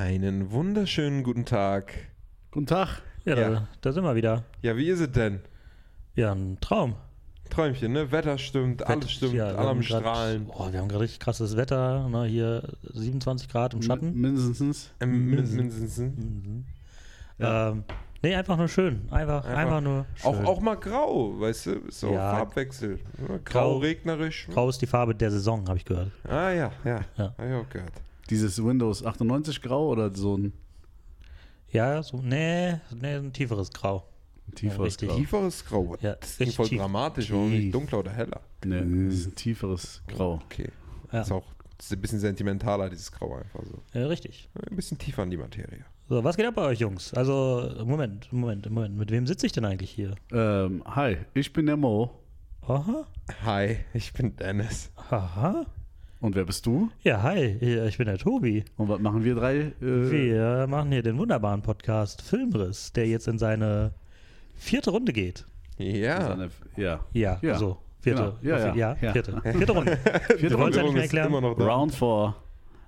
Einen wunderschönen guten Tag. Guten Tag. Ja, Ja. Da, da sind wir wieder. Ja, wie ist es denn? Ja, ein Traum. Träumchen, ne? Wetter stimmt, alles Wett- stimmt, ja, alle am haben grad- Strahlen. Oh, wir haben gerade richtig krasses Wetter. Ne? Hier 27 Grad im Schatten. Mindestens. Ähm, mindestens. Mhm. Ja. Ähm, nee, einfach nur schön. Einfach, Einfach- einfach, nur schön. Auch, auch mal grau, weißt du? So Ja. Farbwechsel. Ja, grau, Grau- regnerisch. Grau ist die Farbe der Saison, habe ich gehört. Ah ja, ja. Ja. Hab ich auch gehört. Dieses Windows 98 Grau oder so ein Ja, so, nee, nee, ein tieferes Grau. tieferes richtig. Grau? Tieferes Grau. Ja, das ist richtig voll tief. dramatisch, warum nicht dunkler oder heller? Nee, das ist ein tieferes Grau. Okay. Ja. Ist auch ist ein bisschen sentimentaler, dieses Grau einfach so. Ja, richtig. Ein bisschen tiefer in die Materie. So, was geht ab bei euch, Jungs? Also, Moment, Moment, Moment. Mit wem sitze ich denn eigentlich hier? Ähm, hi, ich bin der Mo. Aha. Hi, ich bin Dennis. Aha. Und wer bist du? Ja, hi, ich bin der Tobi. Und was machen wir drei? Äh, Wir machen hier den wunderbaren Podcast Filmriss, der jetzt in seine vierte Runde geht. Ja. seine- ja. Ja, Ja, so. Vierte. genau. Ja, ja, ja. vierte. Vierte Runde. Vierte Wir wollen es ja nicht mehr erklären. immer noch da. Round 4.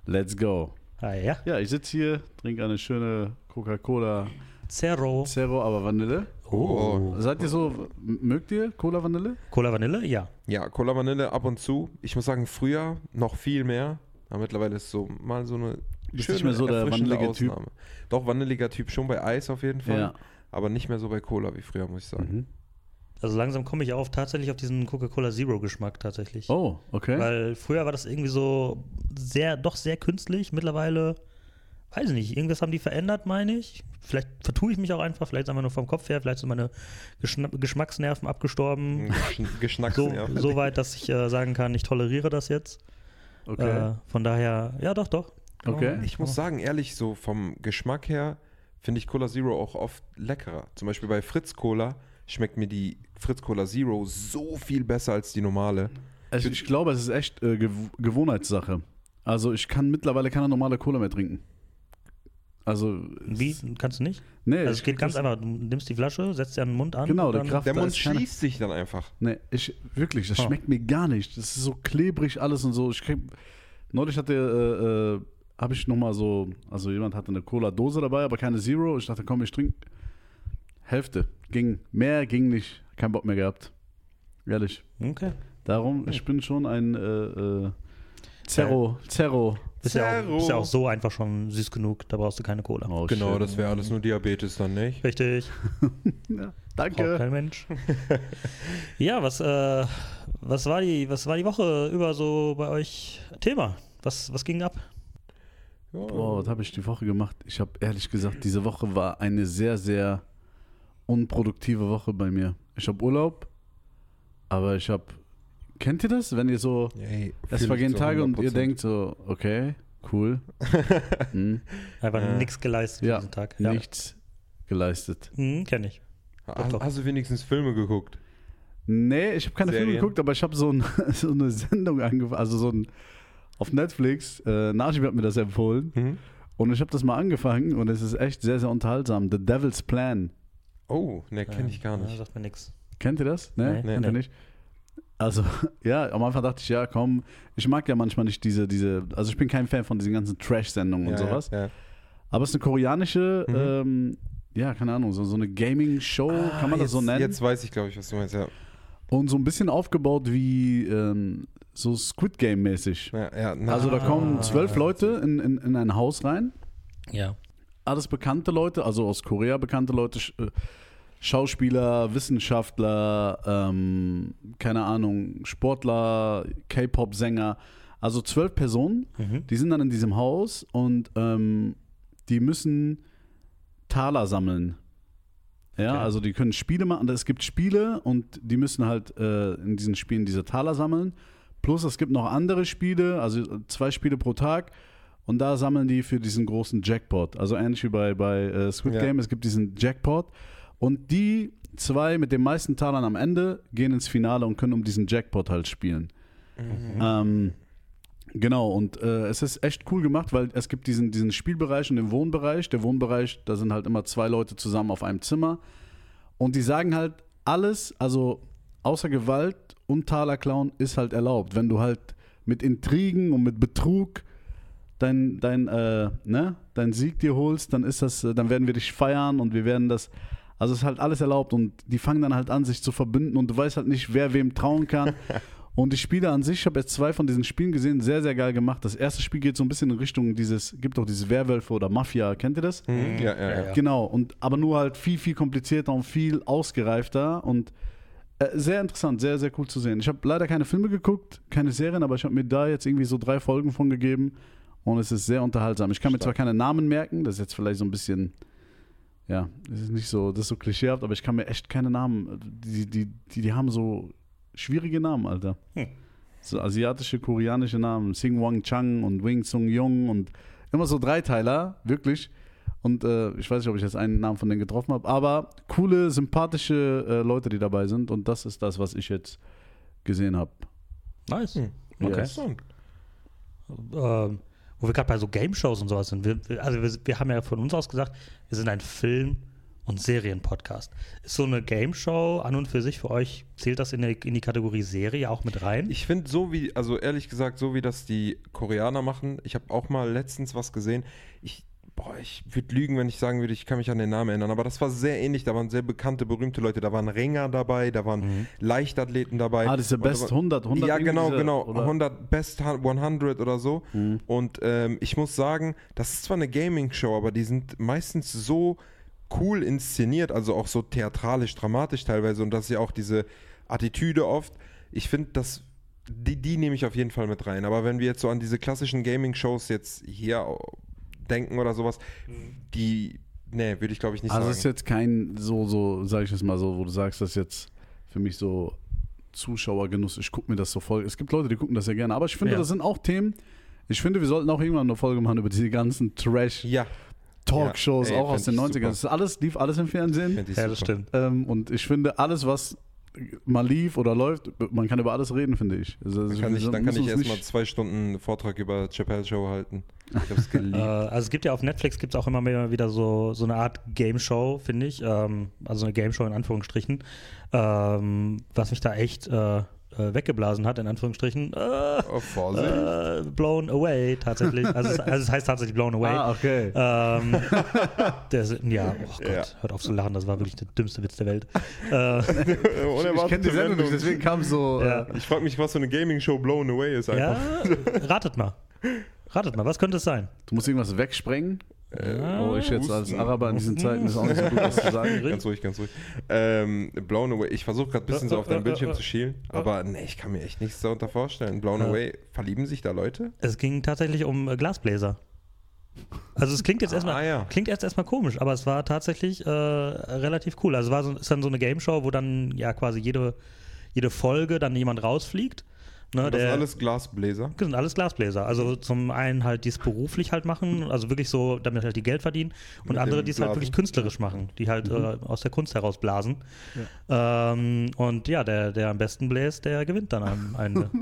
Let's go. Ah, ja. Ja, ich sitze hier, trinke eine schöne Coca-Cola Zero. Zero, aber Vanille. Oh. Seid ihr so, mögt ihr Cola Vanille? Cola Vanille? Ja. Ja, Cola Vanille ab und zu. Ich muss sagen, früher noch viel mehr. Aber mittlerweile ist so mal so eine Bist schöne, nicht mehr so der vanillige Typ? Ausnahme. Doch, vanilliger Typ schon bei Eis auf jeden Fall. Ja. Aber nicht mehr so bei Cola wie früher, muss ich sagen. Mhm. Also langsam komme ich auf tatsächlich auf diesen Coca-Cola Zero Geschmack tatsächlich. Oh, okay. Weil früher war das irgendwie so sehr, doch sehr künstlich. Mittlerweile, weiß ich nicht, irgendwas haben die verändert, meine ich. Vielleicht vertue ich mich auch einfach, vielleicht ist einfach nur vom Kopf her, vielleicht sind meine Geschna Geschmacksnerven abgestorben. Geschnacks, So, so weit, dass ich äh, sagen kann, ich toleriere das jetzt. okay. Äh, von daher, ja, doch, doch. Kann Okay. Ich muss man- sagen, ehrlich, so vom Geschmack her finde ich Cola Zero auch oft leckerer. Zum Beispiel bei Fritz Cola schmeckt mir die Fritz Cola Zero so viel besser als die normale. Also ich glaube, es ist echt äh, Gew Gewohnheitssache. Also ich kann mittlerweile keine normale Cola mehr trinken. Also Wie? Kannst du nicht? Nee, Also ich es geht ganz einfach. Du nimmst die Flasche, setzt sie an den Mund an. Genau, der Kraft- Der Mund schließt sich dann einfach. Nee, ich wirklich, das Oh. schmeckt mir gar nicht. Das ist so klebrig alles und so. Ich krieg, neulich hatte äh, äh, habe ich noch mal so, also jemand hatte eine Cola Dose dabei, aber keine Zero. Ich dachte, komm, ich trinke Hälfte. Ging mehr ging nicht. Kein Bock mehr gehabt. Ehrlich. Okay. Darum, ich bin schon ein äh, äh, Zerro, Zerro. Bist ja, auch, bist ja auch so einfach schon süß genug, da brauchst du keine Cola. Oh, Genau, shit. das wäre alles nur Diabetes dann, nicht? Richtig. Ja, Braucht danke. kein Mensch. ja, was, äh, was, war die, was war die Woche über so bei euch Thema? Was, was ging ab? Ja. Boah, was habe ich die Woche gemacht? Ich habe ehrlich gesagt, diese Woche war eine sehr, sehr unproduktive Woche bei mir. Ich habe Urlaub, aber ich habe. Kennt ihr das, wenn ihr so. Ey, Es vergehen Tage und ihr 100%. denkt so, okay, cool. hm, Einfach Ja. nichts geleistet Ja, diesen Tag. nichts geleistet. Hm, kenn ich. Hast, doch. hast du wenigstens Filme geguckt? Nee, ich habe keine Filme Serien? geguckt, aber ich habe so, ein, so eine Sendung angefangen, also so ein. Auf Netflix, äh, Najib hat mir das empfohlen Mhm. und ich habe das mal angefangen und es ist echt sehr, sehr unterhaltsam. The Devil's Plan. Oh, ne, kenne ich gar Ja, nicht. sagt mir nichts. Kennt ihr das? Ne? Nee. Kennt ihr Nee. nicht? Also, ja, am Anfang dachte ich, ja, komm, ich mag ja manchmal nicht diese, diese, also ich bin kein Fan von diesen ganzen Trash-Sendungen und Ja, sowas. Ja, ja. Aber es ist eine koreanische, Mhm. ähm, ja, keine Ahnung, so, so eine Gaming-Show, Ah, kann man das jetzt, so nennen? Jetzt weiß ich, glaube ich, was du meinst. Ja, Und so ein bisschen aufgebaut wie ähm, so Squid Game-mäßig. ja, ja na, Also da Ah. kommen zwölf Leute in, in, in ein Haus rein, Ja. alles bekannte Leute, also aus Korea bekannte Leute, Sch- äh, Schauspieler, Wissenschaftler, ähm, keine Ahnung, Sportler, K-Pop-Sänger, also zwölf Personen, Mhm. die sind dann in diesem Haus und ähm, die müssen Taler sammeln. Ja, Okay. also die können Spiele machen. Es gibt Spiele und die müssen halt äh, in diesen Spielen diese Taler sammeln. Plus es gibt noch andere Spiele, also zwei Spiele pro Tag. Und da sammeln die für diesen großen Jackpot. Also ähnlich wie bei, bei äh, Squid Ja. Game, es gibt diesen Jackpot. Und die zwei mit den meisten Talern am Ende gehen ins Finale und können um diesen Jackpot halt spielen. Mhm. Ähm, genau, und äh, es ist echt cool gemacht, weil es gibt diesen, diesen Spielbereich und den Wohnbereich. Der Wohnbereich, da sind halt immer zwei Leute zusammen auf einem Zimmer. Und die sagen halt, alles, also außer Gewalt und Talerklauen ist halt erlaubt. Wenn du halt mit Intrigen und mit Betrug dein, dein, äh, ne, dein Sieg dir holst, dann ist das, äh, dann werden wir dich feiern und wir werden das. Also es ist halt alles erlaubt und die fangen dann halt an, sich zu verbünden und du weißt halt nicht, wer wem trauen kann. Und die Spiele an sich, ich habe jetzt zwei von diesen Spielen gesehen, sehr, sehr geil gemacht. Das erste Spiel geht so ein bisschen in Richtung dieses, gibt auch dieses Werwölfe oder Mafia, kennt ihr das? Mhm. Ja, ja, ja. Ja. Genau, und aber nur halt viel, viel komplizierter und viel ausgereifter und äh, sehr interessant, sehr, sehr cool zu sehen. Ich habe leider keine Filme geguckt, keine Serien, aber ich habe mir da jetzt irgendwie so drei Folgen von gegeben und es ist sehr unterhaltsam. Ich kann mir zwar keine Namen merken, das ist jetzt vielleicht so ein bisschen, ja, das ist nicht so, das ist so klischeehaft, aber ich kann mir echt keine Namen, die, die, die, die haben so schwierige Namen, Alter. Hm. So asiatische, koreanische Namen, Sing Wang Chang und Wing Sung Jung und immer so Dreiteiler, wirklich. Und äh, ich weiß nicht, ob ich jetzt einen Namen von denen getroffen habe, aber coole, sympathische äh, Leute, die dabei sind. Und das ist das, was ich jetzt gesehen habe. Nice. Hm. Okay. Interessant. ähm, wo wir gerade bei so Game-Shows und sowas sind. Wir, also wir, wir haben ja von uns aus gesagt, wir sind ein Film- und Serien-Podcast. Ist so eine Game-Show an und für sich für euch, zählt das in die, in die Kategorie Serie auch mit rein? Ich finde so wie, also ehrlich gesagt, so wie das die Koreaner machen, ich habe auch mal letztens was gesehen. Ich, boah, ich würde lügen, wenn ich sagen würde, ich kann mich an den Namen erinnern, aber das war sehr ähnlich. Da waren sehr bekannte, berühmte Leute. Da waren Ringer dabei, da waren Leichtathleten dabei. Ah, diese Best war- 100, 100 Ja, genau, genau. oder? 100, Best 100 oder so. Mhm. Und ähm, ich muss sagen, das ist zwar eine Gaming-Show, aber die sind meistens so cool inszeniert, also auch so theatralisch, dramatisch teilweise. Und das ist ja auch diese Attitüde oft. Ich finde, das. Die, die nehme ich auf jeden Fall mit rein. Aber wenn wir jetzt so an diese klassischen Gaming-Shows jetzt hier denken oder sowas, die. Nee, würde ich glaube ich nicht Also es ist sagen. jetzt kein so, so, sag ich es mal so, wo du sagst, das ist jetzt für mich so Zuschauergenuss. Ich gucke mir das so voll. Es gibt Leute, die gucken das ja gerne. Aber ich finde, Ja. das sind auch Themen. Ich finde, wir sollten auch irgendwann eine Folge machen über diese ganzen Trash. Ja, Talkshows, Ja, ey, auch aus den ich 90ern. super. Das ist alles, lief alles im Fernsehen. Ja, das stimmt. Ähm, und ich finde, alles, was mal lief oder läuft, man kann über alles reden, finde ich. Also, Dann kann ich, dann kann ich erstmal zwei Stunden Vortrag über Chappelle Show halten. Ich habe es geliebt. Äh, also es gibt ja auf Netflix gibt es auch immer mehr wieder so, so eine Art Game Show, finde ich. Ähm, also eine Game Show in Anführungsstrichen. Ähm, was mich da echt äh, weggeblasen hat, in Anführungsstrichen. Äh, oh, äh, blown away tatsächlich. Also es, also es heißt tatsächlich blown away. Ah, okay. Ähm, der, ist- ja, oh Gott, Ja. hört auf zu lachen, das war wirklich der dümmste Witz der Welt. Äh, ich kenne die Sendung nicht, deswegen kam es so. Ja. Äh, Ich frage mich, was so eine Gaming-Show Blown Away ist ja, einfach. ratet mal. Ratet mal, was könnte es sein? du musst irgendwas wegsprengen. Ja, Oh, ich jetzt als. Araber in diesen Zeiten ist auch nicht so gut, was zu sagen. Ganz ruhig, ganz ruhig. Ähm, Blown Away. Ich versuche gerade ein bisschen so auf deinen Bildschirm zu schielen, aber nee, ich kann mir echt nichts darunter vorstellen. Blown Ja. Away, verlieben sich da Leute? Es ging tatsächlich um äh, Glasbläser. Also es klingt jetzt erstmal Ah, ja. klingt erst erstmal komisch, aber es war tatsächlich äh, relativ cool. Also es war so, ist dann so eine Game Show, wo dann ja quasi jede, jede Folge dann jemand rausfliegt. Ne, Das der- sind alles Glasbläser. Das sind alles Glasbläser. Also zum einen halt, die es beruflich halt machen, also wirklich so, damit halt die Geld verdienen. Und Mit andere, die es halt wirklich künstlerisch machen, die halt äh, aus der Kunst heraus blasen. Ähm, und ja, der, der am besten bläst, der gewinnt dann am Ende.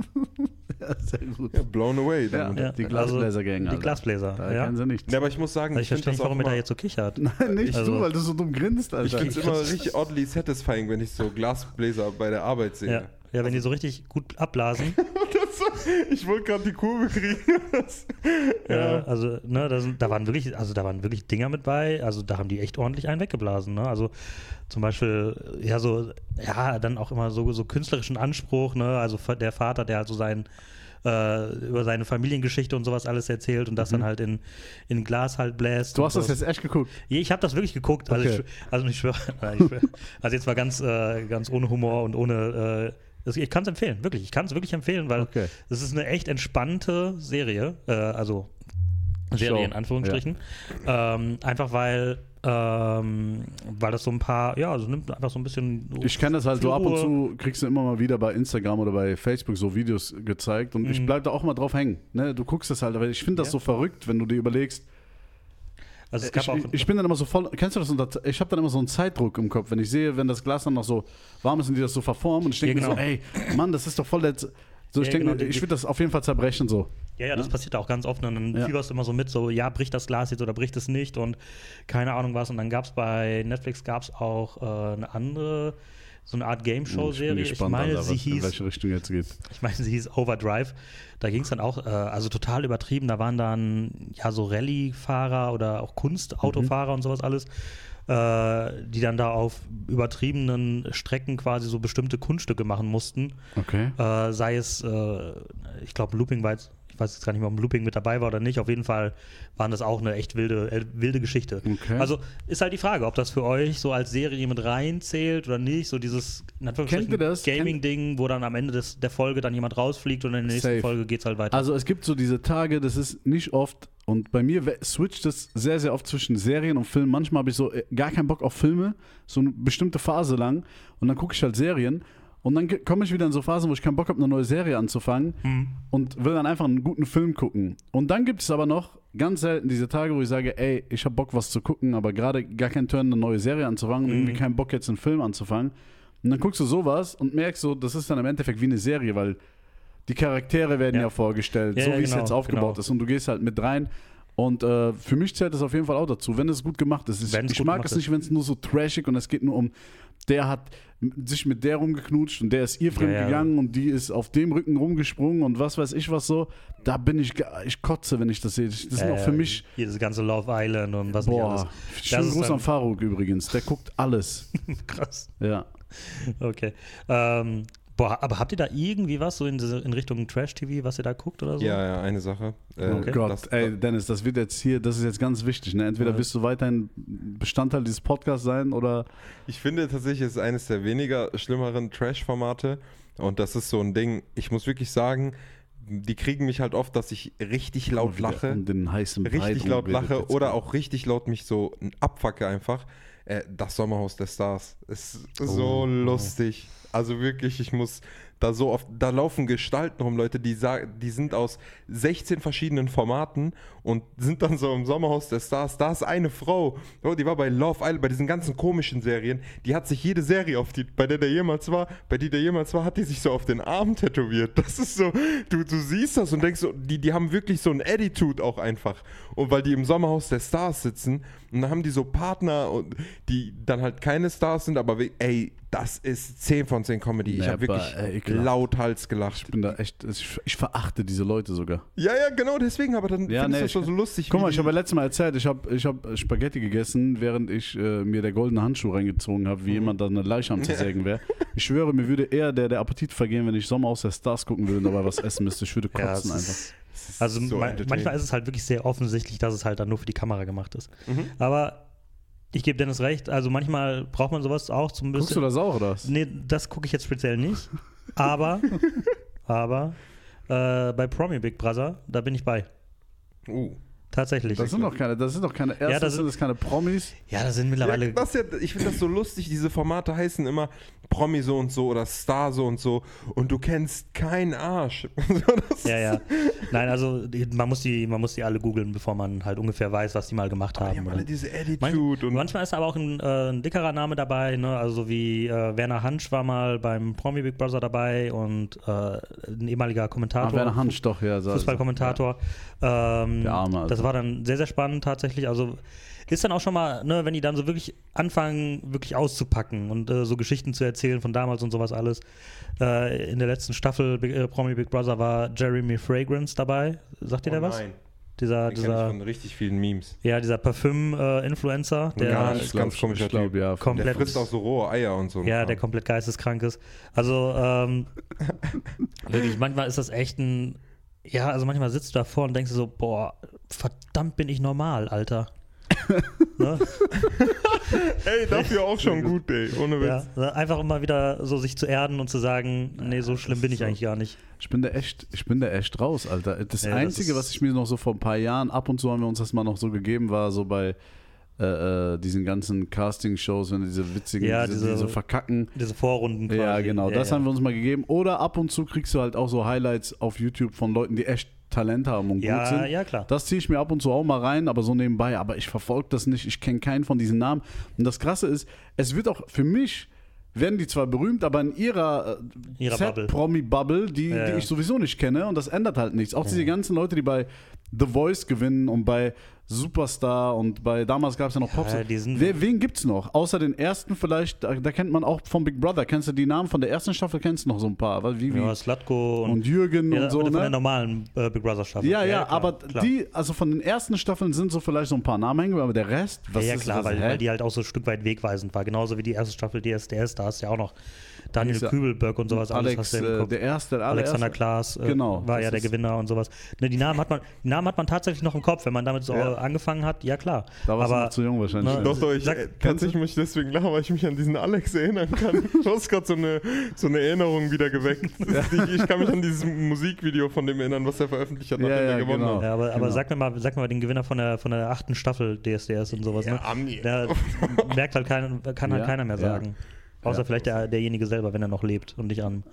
Ja, sehr gut. Ja, Blown Away. Ja, Dann. Ja, die also Glasbläser-Gang. Die Alter. Glasbläser. Da ja. kennen sie nichts. Ja, aber ich muss sagen, Also ich, ich finde verstehe das nicht, auch warum er da jetzt so kichert. Nein, nicht Also- du, weil du so dumm grinst, ich Alter. finde es immer richtig oddly satisfying, wenn ich so Glasbläser bei der Arbeit sehe. Ja. ja, wenn die so richtig gut abblasen. Das, ich wollte gerade die Kurve kriegen. ja. Also, ne, da, sind, da waren wirklich, also da waren wirklich Dinger mit bei. Also da haben die echt ordentlich einen weggeblasen. Ne? Also zum Beispiel, ja, so, ja, dann auch immer so, so künstlerischen Anspruch, ne? Also der Vater, der halt so sein äh, über seine Familiengeschichte und sowas alles erzählt und das dann halt in, in Glas halt bläst. Du hast das jetzt echt geguckt. Ja, Ich habe das wirklich geguckt. Also, Okay. ich, also ich schwöre, also jetzt mal ganz, äh, ganz ohne Humor und ohne. Äh, das, ich kann es empfehlen, wirklich. Ich kann es wirklich empfehlen, weil Okay. es ist eine echt entspannte Serie. Äh, also Serie Show, in Anführungsstrichen. Ähm, einfach weil, ähm, weil das so ein paar, ja, also nimmt einfach so ein bisschen. Ich kenne das halt so ab und zu, kriegst du immer mal wieder bei Instagram oder bei Facebook so Videos gezeigt und Mhm. ich bleib da auch mal drauf hängen. Ne? Du guckst das halt, aber ich finde das Ja. so verrückt, wenn du dir überlegst, Also gab ich, ich, bin dann immer so voll, kennst du das? Unter, ich habe dann immer so einen Zeitdruck im Kopf, wenn ich sehe, wenn das Glas dann noch so warm ist und die das so verformen und ich denke Ja, mir genau. so, ey, Mann, das ist doch voll der, so ich Ja, denke genau, mir, ich würde das auf jeden Fall zerbrechen so. Ja, ja, das passiert auch ganz oft. Und dann Ja. fieberst du immer so mit, so, ja, bricht das Glas jetzt oder bricht es nicht und keine Ahnung was. Und dann gab es bei Netflix gab es auch äh, eine andere so eine Art Game Ich Show-Serie. bin Ich, gespannt, meine, Alter, sie was, in hieß, welche Richtung jetzt geht. ich meine, sie hieß Overdrive. Da ging es dann auch, äh, also total übertrieben. Da waren dann ja so Rallye-Fahrer oder auch Kunstautofahrer und sowas alles, äh, die dann da auf übertriebenen Strecken quasi so bestimmte Kunststücke machen mussten. Okay. Äh, sei es, äh, ich glaube, Looping war jetzt, ich weiß jetzt gar nicht mehr, ob Looping mit dabei war oder nicht. Auf jeden Fall waren das auch eine echt wilde, äh, wilde Geschichte. Okay. Also ist halt die Frage, ob das für euch so als Serie mit reinzählt oder nicht. So dieses? Gaming-Ding, wo dann am Ende des, der Folge dann jemand rausfliegt und in der nächsten Safe. Folge geht es halt weiter. Also es gibt so diese Tage, das ist nicht oft und bei mir switcht es sehr, sehr oft zwischen Serien und Filmen. Manchmal habe ich so äh, gar keinen Bock auf Filme, so eine bestimmte Phase lang und dann gucke ich halt Serien und dann komme ich wieder in so Phasen, wo ich keinen Bock habe, eine neue Serie anzufangen Mhm. und will dann einfach einen guten Film gucken. Und dann gibt es aber noch ganz selten diese Tage, wo ich sage, ey, ich habe Bock, was zu gucken, aber gerade gar keinen Turn, eine neue Serie anzufangen und irgendwie keinen Bock, jetzt einen Film anzufangen. Und dann guckst du sowas und merkst so, das ist dann im Endeffekt wie eine Serie, weil die Charaktere werden ja, Ja. vorgestellt, Ja, so ja, wie es genau, jetzt aufgebaut genau. ist. Und du gehst halt mit rein. Und äh, für mich zählt das auf jeden Fall auch dazu, wenn es gut gemacht ist. Ich, Wenn es ich mag es nicht, wenn es nur so trashig und es geht nur um, der hat sich mit der rumgeknutscht und der ist ihr fremd Ja, ja. gegangen und die ist auf dem Rücken rumgesprungen und was weiß ich was so. Da bin ich, ich kotze, wenn ich das sehe. Das sind auch für Äh, mich, Hier das ganze Love Island und was nicht alles. boah, schönen ist Gruß an Faruk übrigens. Der guckt alles. Krass. Ja. Okay. Ähm, boah, aber habt ihr da irgendwie was so in, in Richtung Trash-TV, was ihr da guckt oder so? Ja, ja, eine Sache. Äh, Oh Gott, das- ey, Dennis, das wird jetzt hier, das ist jetzt ganz wichtig. Ne? Entweder wirst du weiterhin Bestandteil dieses Podcasts sein oder Ich finde tatsächlich, es ist eines der weniger schlimmeren Trash-Formate. Und das ist so ein Ding, ich muss wirklich sagen, die kriegen mich halt oft, dass ich richtig laut lache. um den heißen Brei richtig laut lache oder auch richtig laut mich so abfacke einfach. Äh, das Sommerhaus der Stars ist so Oh. lustig. Also wirklich, ich muss da so oft, da laufen Gestalten rum, Leute, die die sind aus 16 verschiedenen Formaten und sind dann so im Sommerhaus der Stars. Da ist eine Frau, oh, die war bei Love Island, bei diesen ganzen komischen Serien, die hat sich jede Serie auf die, bei der der jemals war, bei die der jemals war, hat die sich so auf den Arm tätowiert. Das ist so, du, du siehst das und denkst so, die, die haben wirklich so ein Attitude auch einfach. Und weil die im Sommerhaus der Stars sitzen und dann haben die so Partner, und die dann halt keine Stars sind, aber ey, das ist 10 von 10 Comedy. Ich habe wirklich ey, lauthals gelacht. Ich bin da echt, ich, ich verachte diese Leute sogar. Ja, ja, genau, deswegen, aber dann Ja, findest nee, du das schon ich- so lustig. Guck mal, ich habe ja letztes Mal erzählt, ich habe ich hab Spaghetti gegessen, während ich äh, mir der goldene Handschuh reingezogen habe, wie jemand da eine Leiche am zersägen wäre. Ich schwöre, mir würde eher der, der Appetit vergehen, wenn ich Sommer aus der Stars gucken würde und dabei was essen müsste. Ich würde Ja, kotzen es einfach. also so manchmal ist es halt wirklich sehr offensichtlich, dass es halt dann nur für die Kamera gemacht ist. Mhm. Aber ich gebe Dennis recht, also manchmal braucht man sowas auch zum Guckst du bisschen. das auch, oder was? Nee, das gucke ich jetzt speziell nicht. Aber, aber äh, bei Promi Big Brother, da bin ich bei. Uh. Tatsächlich. Das sind doch keine, das sind doch keine, erstens das sind das keine Promis. ja, das sind Ja, mittlerweile. das ist ja, ich finde das so lustig, diese Formate heißen immer Promi so und so oder Star so und so und du kennst keinen Arsch. Das ja, ja. Nein, also die- man muss die, man muss die alle googeln, bevor man halt ungefähr weiß, was die mal gemacht Die haben. haben oder? alle diese Attitude Manch, und manchmal ist aber auch ein, äh, ein dickerer Name dabei, ne? also wie äh, Werner Hansch war mal beim Promi Big Brother dabei und äh, ein ehemaliger Ach, Kommentator, Werner Hansch, doch, ja. so- Fußballkommentator. Ähm, Der Arme, also. Das war dann sehr, sehr spannend tatsächlich. Also ist dann auch schon mal, ne, wenn die dann so wirklich anfangen, wirklich auszupacken und äh, so Geschichten zu erzählen von damals und sowas alles. Äh, in der letzten Staffel Big, äh, Promi Big Brother war Jeremy Fragrance dabei. Sagt ihr oh der was? nein, Dieser, den dieser, von richtig vielen Memes. ja, dieser Parfüm-Influencer, der Ganz, ich glaub, ganz komischer ich glaub, Typ. ja. Der komplett frisst auch so rohe Eier und so. Ja, der komplett geisteskrank ist. Also, ähm, wirklich, manchmal ist das echt ein. Ja, also manchmal sitzt du davor und denkst so, boah, verdammt bin ich normal, Alter. ne? Ey, dafür auch schon gut, ey. Ohne Witz. ja, einfach immer wieder so sich zu erden und zu sagen, nee, so schlimm bin ich so. eigentlich gar nicht. Ich bin da echt, ich bin da echt raus, Alter. Das Ja, das Einzige, ist- was ich mir noch so vor ein paar Jahren, ab und zu haben wir uns das mal noch so gegeben, war so bei äh, äh, diesen ganzen Casting-Shows, wenn diese witzigen, Ja, diese, diese- verkacken. Diese Vorrunden quasi. Ja, genau, das ja. haben wir uns mal gegeben. Oder ab und zu kriegst du halt auch so Highlights auf YouTube von Leuten, die echt Talent haben und gut Ja, sind. ja, klar. Das ziehe ich mir ab und zu auch mal rein, aber so nebenbei. Aber ich verfolge das nicht. Ich kenne keinen von diesen Namen. Und das Krasse ist, es wird auch für mich, werden die zwar berühmt, aber in ihrer, äh, Ihrer Bubble. Z-Promi-Bubble, die, Ja, die ja. ich sowieso nicht kenne. Und das ändert halt nichts. Auch diese ganzen Leute, die bei The Voice gewinnen und bei Superstar und bei damals gab es ja noch Popstars. die sind- Wer, wen gibt's noch? Außer den ersten vielleicht, da, da kennt man auch vom Big Brother. Kennst du die Namen von der ersten Staffel? Kennst du noch so ein paar? Wie, wie, Ja, Slatko und, und Jürgen ja, und so, von der ne? normalen äh, Big Brother Staffel. Ja, ja, klar, aber klar. die, also von den ersten Staffeln sind so vielleicht so ein paar Namen hängen, aber der Rest, was ja, ja, ist klar, weil, weil die halt auch so ein Stück weit wegweisend war. Genauso wie die erste Staffel DSDS, da hast du ja auch noch Daniel ja- Kübelberg und sowas. alles Alex, äh, der erste, der Alexander. Klaas äh, Genau, war ja der Gewinner und sowas. Ne, die, Namen hat man, die Namen hat man tatsächlich noch im Kopf, wenn man damit so Ja. Angefangen hat. Ja, klar. Da warst du aber noch zu jung wahrscheinlich. Ne, ja. Doch, doch, ich, Sag- äh, tatsächlich muss ich deswegen lachen, weil ich mich an diesen Alex erinnern kann. Du hast gerade so eine, so eine Erinnerung wieder geweckt. Ich, ich kann mich an dieses Musikvideo von dem erinnern, was er veröffentlicht hat, Ja, nachdem ja, er gewonnen genau. hat. Ja, aber, aber Genau. sag, mir mal, sag mir mal den Gewinner von der, von der achten Staffel DSDS und sowas. Ne? Ami. Der merkt halt keiner, kann halt Ja, keiner mehr ja. sagen. Außer Ja. vielleicht der, derjenige selber, wenn er noch lebt und nicht an,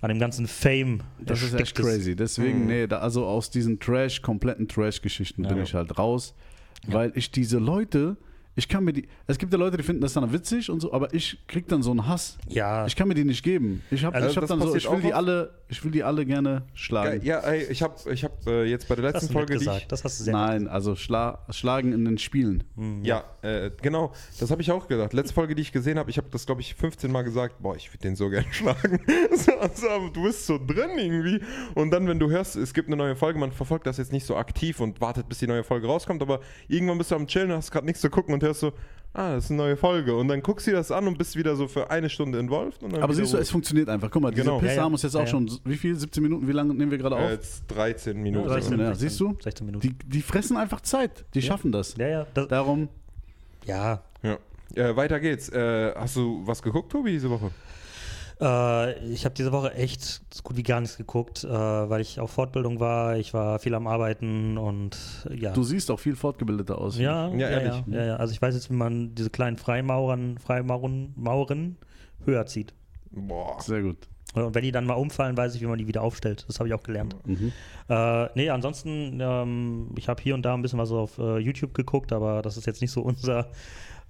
an dem ganzen Fame. Das ist echt crazy. Deswegen, nee, da, also aus diesen Trash, kompletten Trash-Geschichten bin Ja. ich halt raus, weil ich diese Leute, ich kann mir die, es gibt ja Leute, die finden das dann witzig und so, aber ich krieg dann so einen Hass. Ja, Ich kann mir die nicht geben. Ich habe Also ich hab das dann so, ich will die alle, ich will die alle gerne schlagen. Ja, ey, ich habe ich hab, äh, jetzt bei der das letzten nett Folge, die ich, gesagt. Das hast du sehr Nein, also schla schlagen in den Spielen. Hm, Ja, äh, genau. Das habe ich auch gedacht. Letzte Folge, die ich gesehen habe, ich habe das, glaube ich, 15 Mal gesagt, boah, ich würde den so gern schlagen. so, also, du bist so drin irgendwie. Und dann, wenn du hörst, es gibt eine neue Folge, man verfolgt das jetzt nicht so aktiv und wartet, bis die neue Folge rauskommt, aber irgendwann bist du am Chillen, hast gerade nichts zu gucken und hörst so, ah, das ist eine neue Folge. Und dann guckst du dir das an und bist wieder so für eine Stunde involved. Und dann Aber siehst du, es funktioniert einfach. Guck mal, diese Genau. Pisse Ja, ja. haben uns jetzt Ja, auch ja. schon, wie viel, 17 Minuten, wie lange nehmen wir gerade auf? jetzt 13 Minuten. 13, Ja, 16, siehst du? 16 Minuten. Die, die fressen einfach Zeit. Die schaffen das. ja, ja, das, Darum, ja. Ja. Äh, weiter geht's. Äh, hast du was geguckt, Tobi, diese Woche? Äh, ich habe diese Woche echt so gut wie gar nichts geguckt, äh, weil ich auf Fortbildung war. Ich war viel am Arbeiten und äh, ja. du siehst auch viel fortgebildeter aus. ja, Ja, ja, ja, ehrlich. ja, ja. Also ich weiß jetzt, wie man diese kleinen Freimaurern, Freimauren, Mauren höher zieht. Boah. Sehr gut. Und wenn die dann mal umfallen, weiß ich, wie man die wieder aufstellt. Das habe ich auch gelernt. Mhm. Äh, nee, ansonsten, ähm, ich habe hier und da ein bisschen was auf äh, YouTube geguckt, aber das ist jetzt nicht so unser,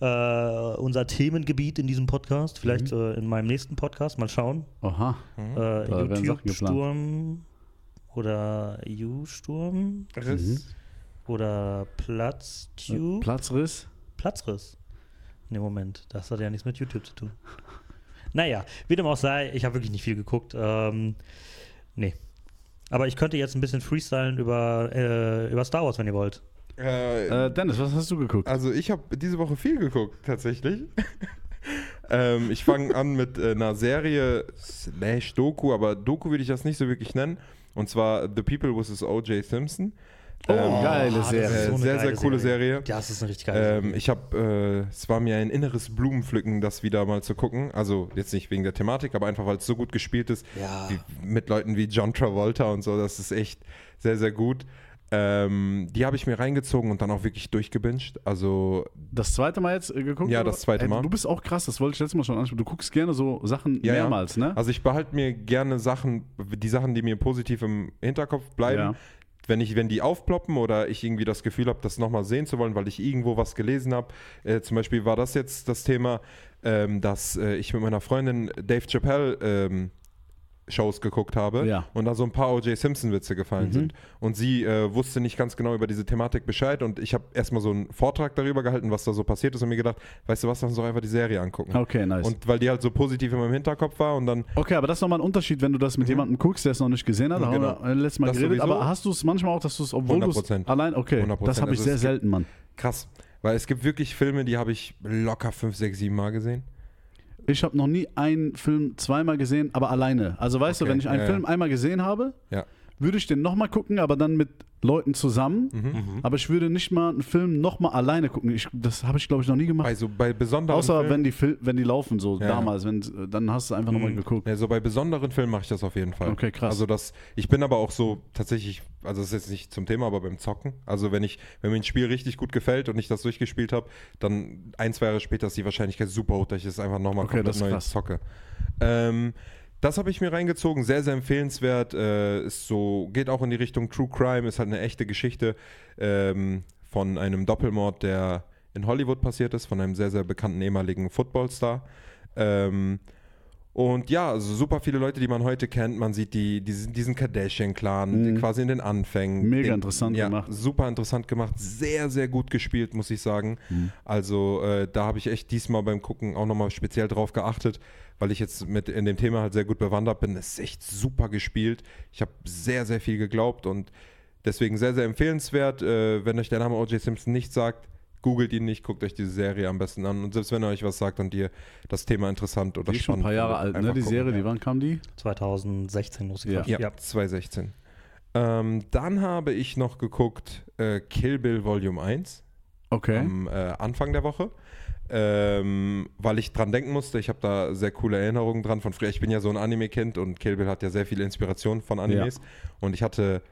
äh, unser Themengebiet in diesem Podcast. Vielleicht Mhm. äh, in meinem nächsten Podcast, mal schauen. Aha. Äh, werden Sachen YouTube-Sturm oder U-Sturm Riss. oder Platztube. Platzriss. Platzriss. Ne, Moment, das hat ja nichts mit YouTube zu tun. Naja, wie dem auch sei, ich habe wirklich nicht viel geguckt. Ähm, nee. Aber ich könnte jetzt ein bisschen freestylen über, äh, über Star Wars, wenn ihr wollt. Äh, Äh, Dennis, was hast du geguckt? Also ich habe diese Woche viel geguckt, tatsächlich. ähm, ich fange an mit äh, einer Serie slash Doku, aber Doku würde ich das nicht so wirklich nennen. Und zwar The People vs. O.J. Simpson. Oh, Ähm, geile das ist Serie. So eine sehr, sehr coole Serie. Ja, das ist eine richtig geile Ähm, ich habe, äh, es war mir ein inneres Blumenpflücken, das wieder mal zu gucken. Also jetzt nicht wegen der Thematik, aber einfach, weil es so gut gespielt ist. Ja. Wie, mit Leuten wie John Travolta und so. Das ist echt sehr, sehr gut. Ähm, die habe ich mir reingezogen und dann auch wirklich durchgebinged. Also Das zweite Mal jetzt äh, geguckt? Ja, das zweite Ey, Mal. Du bist auch krass, das wollte ich letztes Mal schon ansprechen. Du guckst gerne so Sachen Ja, ja. mehrmals, ne? Also ich behalte mir gerne Sachen, die Sachen, die mir positiv im Hinterkopf bleiben. Ja. Wenn, ich, wenn die aufploppen oder ich irgendwie das Gefühl habe, das nochmal sehen zu wollen, weil ich irgendwo was gelesen habe. Äh, zum Beispiel war das jetzt das Thema, ähm, dass äh, ich mit meiner Freundin Dave Chappelle ähm, Shows geguckt habe Ja. und da so ein paar O.J. Simpson-Witze gefallen Mhm. sind. Und sie äh, wusste nicht ganz genau über diese Thematik Bescheid und ich habe erstmal so einen Vortrag darüber gehalten, was da so passiert ist und mir gedacht, weißt du was, lass uns doch einfach die Serie angucken. Okay, nice. Und weil die halt so positiv in meinem Hinterkopf war und dann okay, aber das ist nochmal ein Unterschied, wenn du das mit jemandem guckst, der es noch nicht gesehen hat. Da Genau. haben wir letztes Mal Das geredet. sowieso. Aber hast du es manchmal auch, dass du es, obwohl du es 100%. allein, okay, 100%. das habe ich Also sehr selten, Mann. Krass. Weil es gibt wirklich Filme, die habe ich locker fünf, sechs, sieben Mal gesehen. Ich habe noch nie einen Film zweimal gesehen, aber alleine. Also weißt du, Okay, wenn ich einen ja. Film einmal gesehen habe, würde ich den nochmal gucken, aber dann mit Leuten zusammen. Mhm. Aber ich würde nicht mal einen Film nochmal alleine gucken. Ich, das habe ich, glaube ich, noch nie gemacht. Bei so bei besonderen Außer Filmen, wenn die, Fil wenn die laufen, so Ja. damals. Wenn, dann hast du einfach nochmal Mhm. geguckt. ja, so bei besonderen Filmen mache ich das auf jeden Fall. Okay, krass. Also das, ich bin aber auch so tatsächlich, also das ist jetzt nicht zum Thema, aber beim Zocken. Also wenn ich, wenn mir ein Spiel richtig gut gefällt und ich das durchgespielt habe, dann ein, zwei Jahre später ist die Wahrscheinlichkeit super hoch, dass ich es einfach nochmal Okay, komplett das neu zocke. Ähm, das habe ich mir reingezogen, sehr, sehr empfehlenswert. Äh, ist so, geht auch in die Richtung True Crime, ist halt eine echte Geschichte ähm, von einem Doppelmord, der in Hollywood passiert ist, von einem sehr, sehr bekannten ehemaligen Footballstar. Ähm, Und ja, also super viele Leute, die man heute kennt. Man sieht die, diesen, diesen Kardashian-Clan die quasi in den Anfängen. Mhm. Mega den, interessant ja, gemacht. Super interessant gemacht. Sehr, sehr gut gespielt, muss ich sagen. Mhm. Also äh, da habe ich echt diesmal beim Gucken auch nochmal speziell drauf geachtet, weil ich jetzt mit in dem Thema halt sehr gut bewandert bin. Es ist echt super gespielt. Ich habe sehr, sehr viel geglaubt und deswegen sehr, sehr empfehlenswert. Äh, wenn euch der Name O.J. Simpson nicht sagt, googelt ihn nicht, guckt euch diese Serie am besten an. Und selbst wenn er euch was sagt und ihr das Thema interessant oder Die ist schon ein spannend paar Jahre findet, alt, ne? Die gucken. Serie, die wann kam die? 2016 muss ich Ja. sagen. Ja, 2016. Ähm, dann habe ich noch geguckt äh, Kill Bill Volume 1 Okay. am äh, Anfang der Woche, ähm, weil ich dran denken musste. Ich habe da sehr coole Erinnerungen dran von früher. Ich bin ja so ein Anime-Kind und Kill Bill hat ja sehr viel Inspiration von Animes. Und ich hatte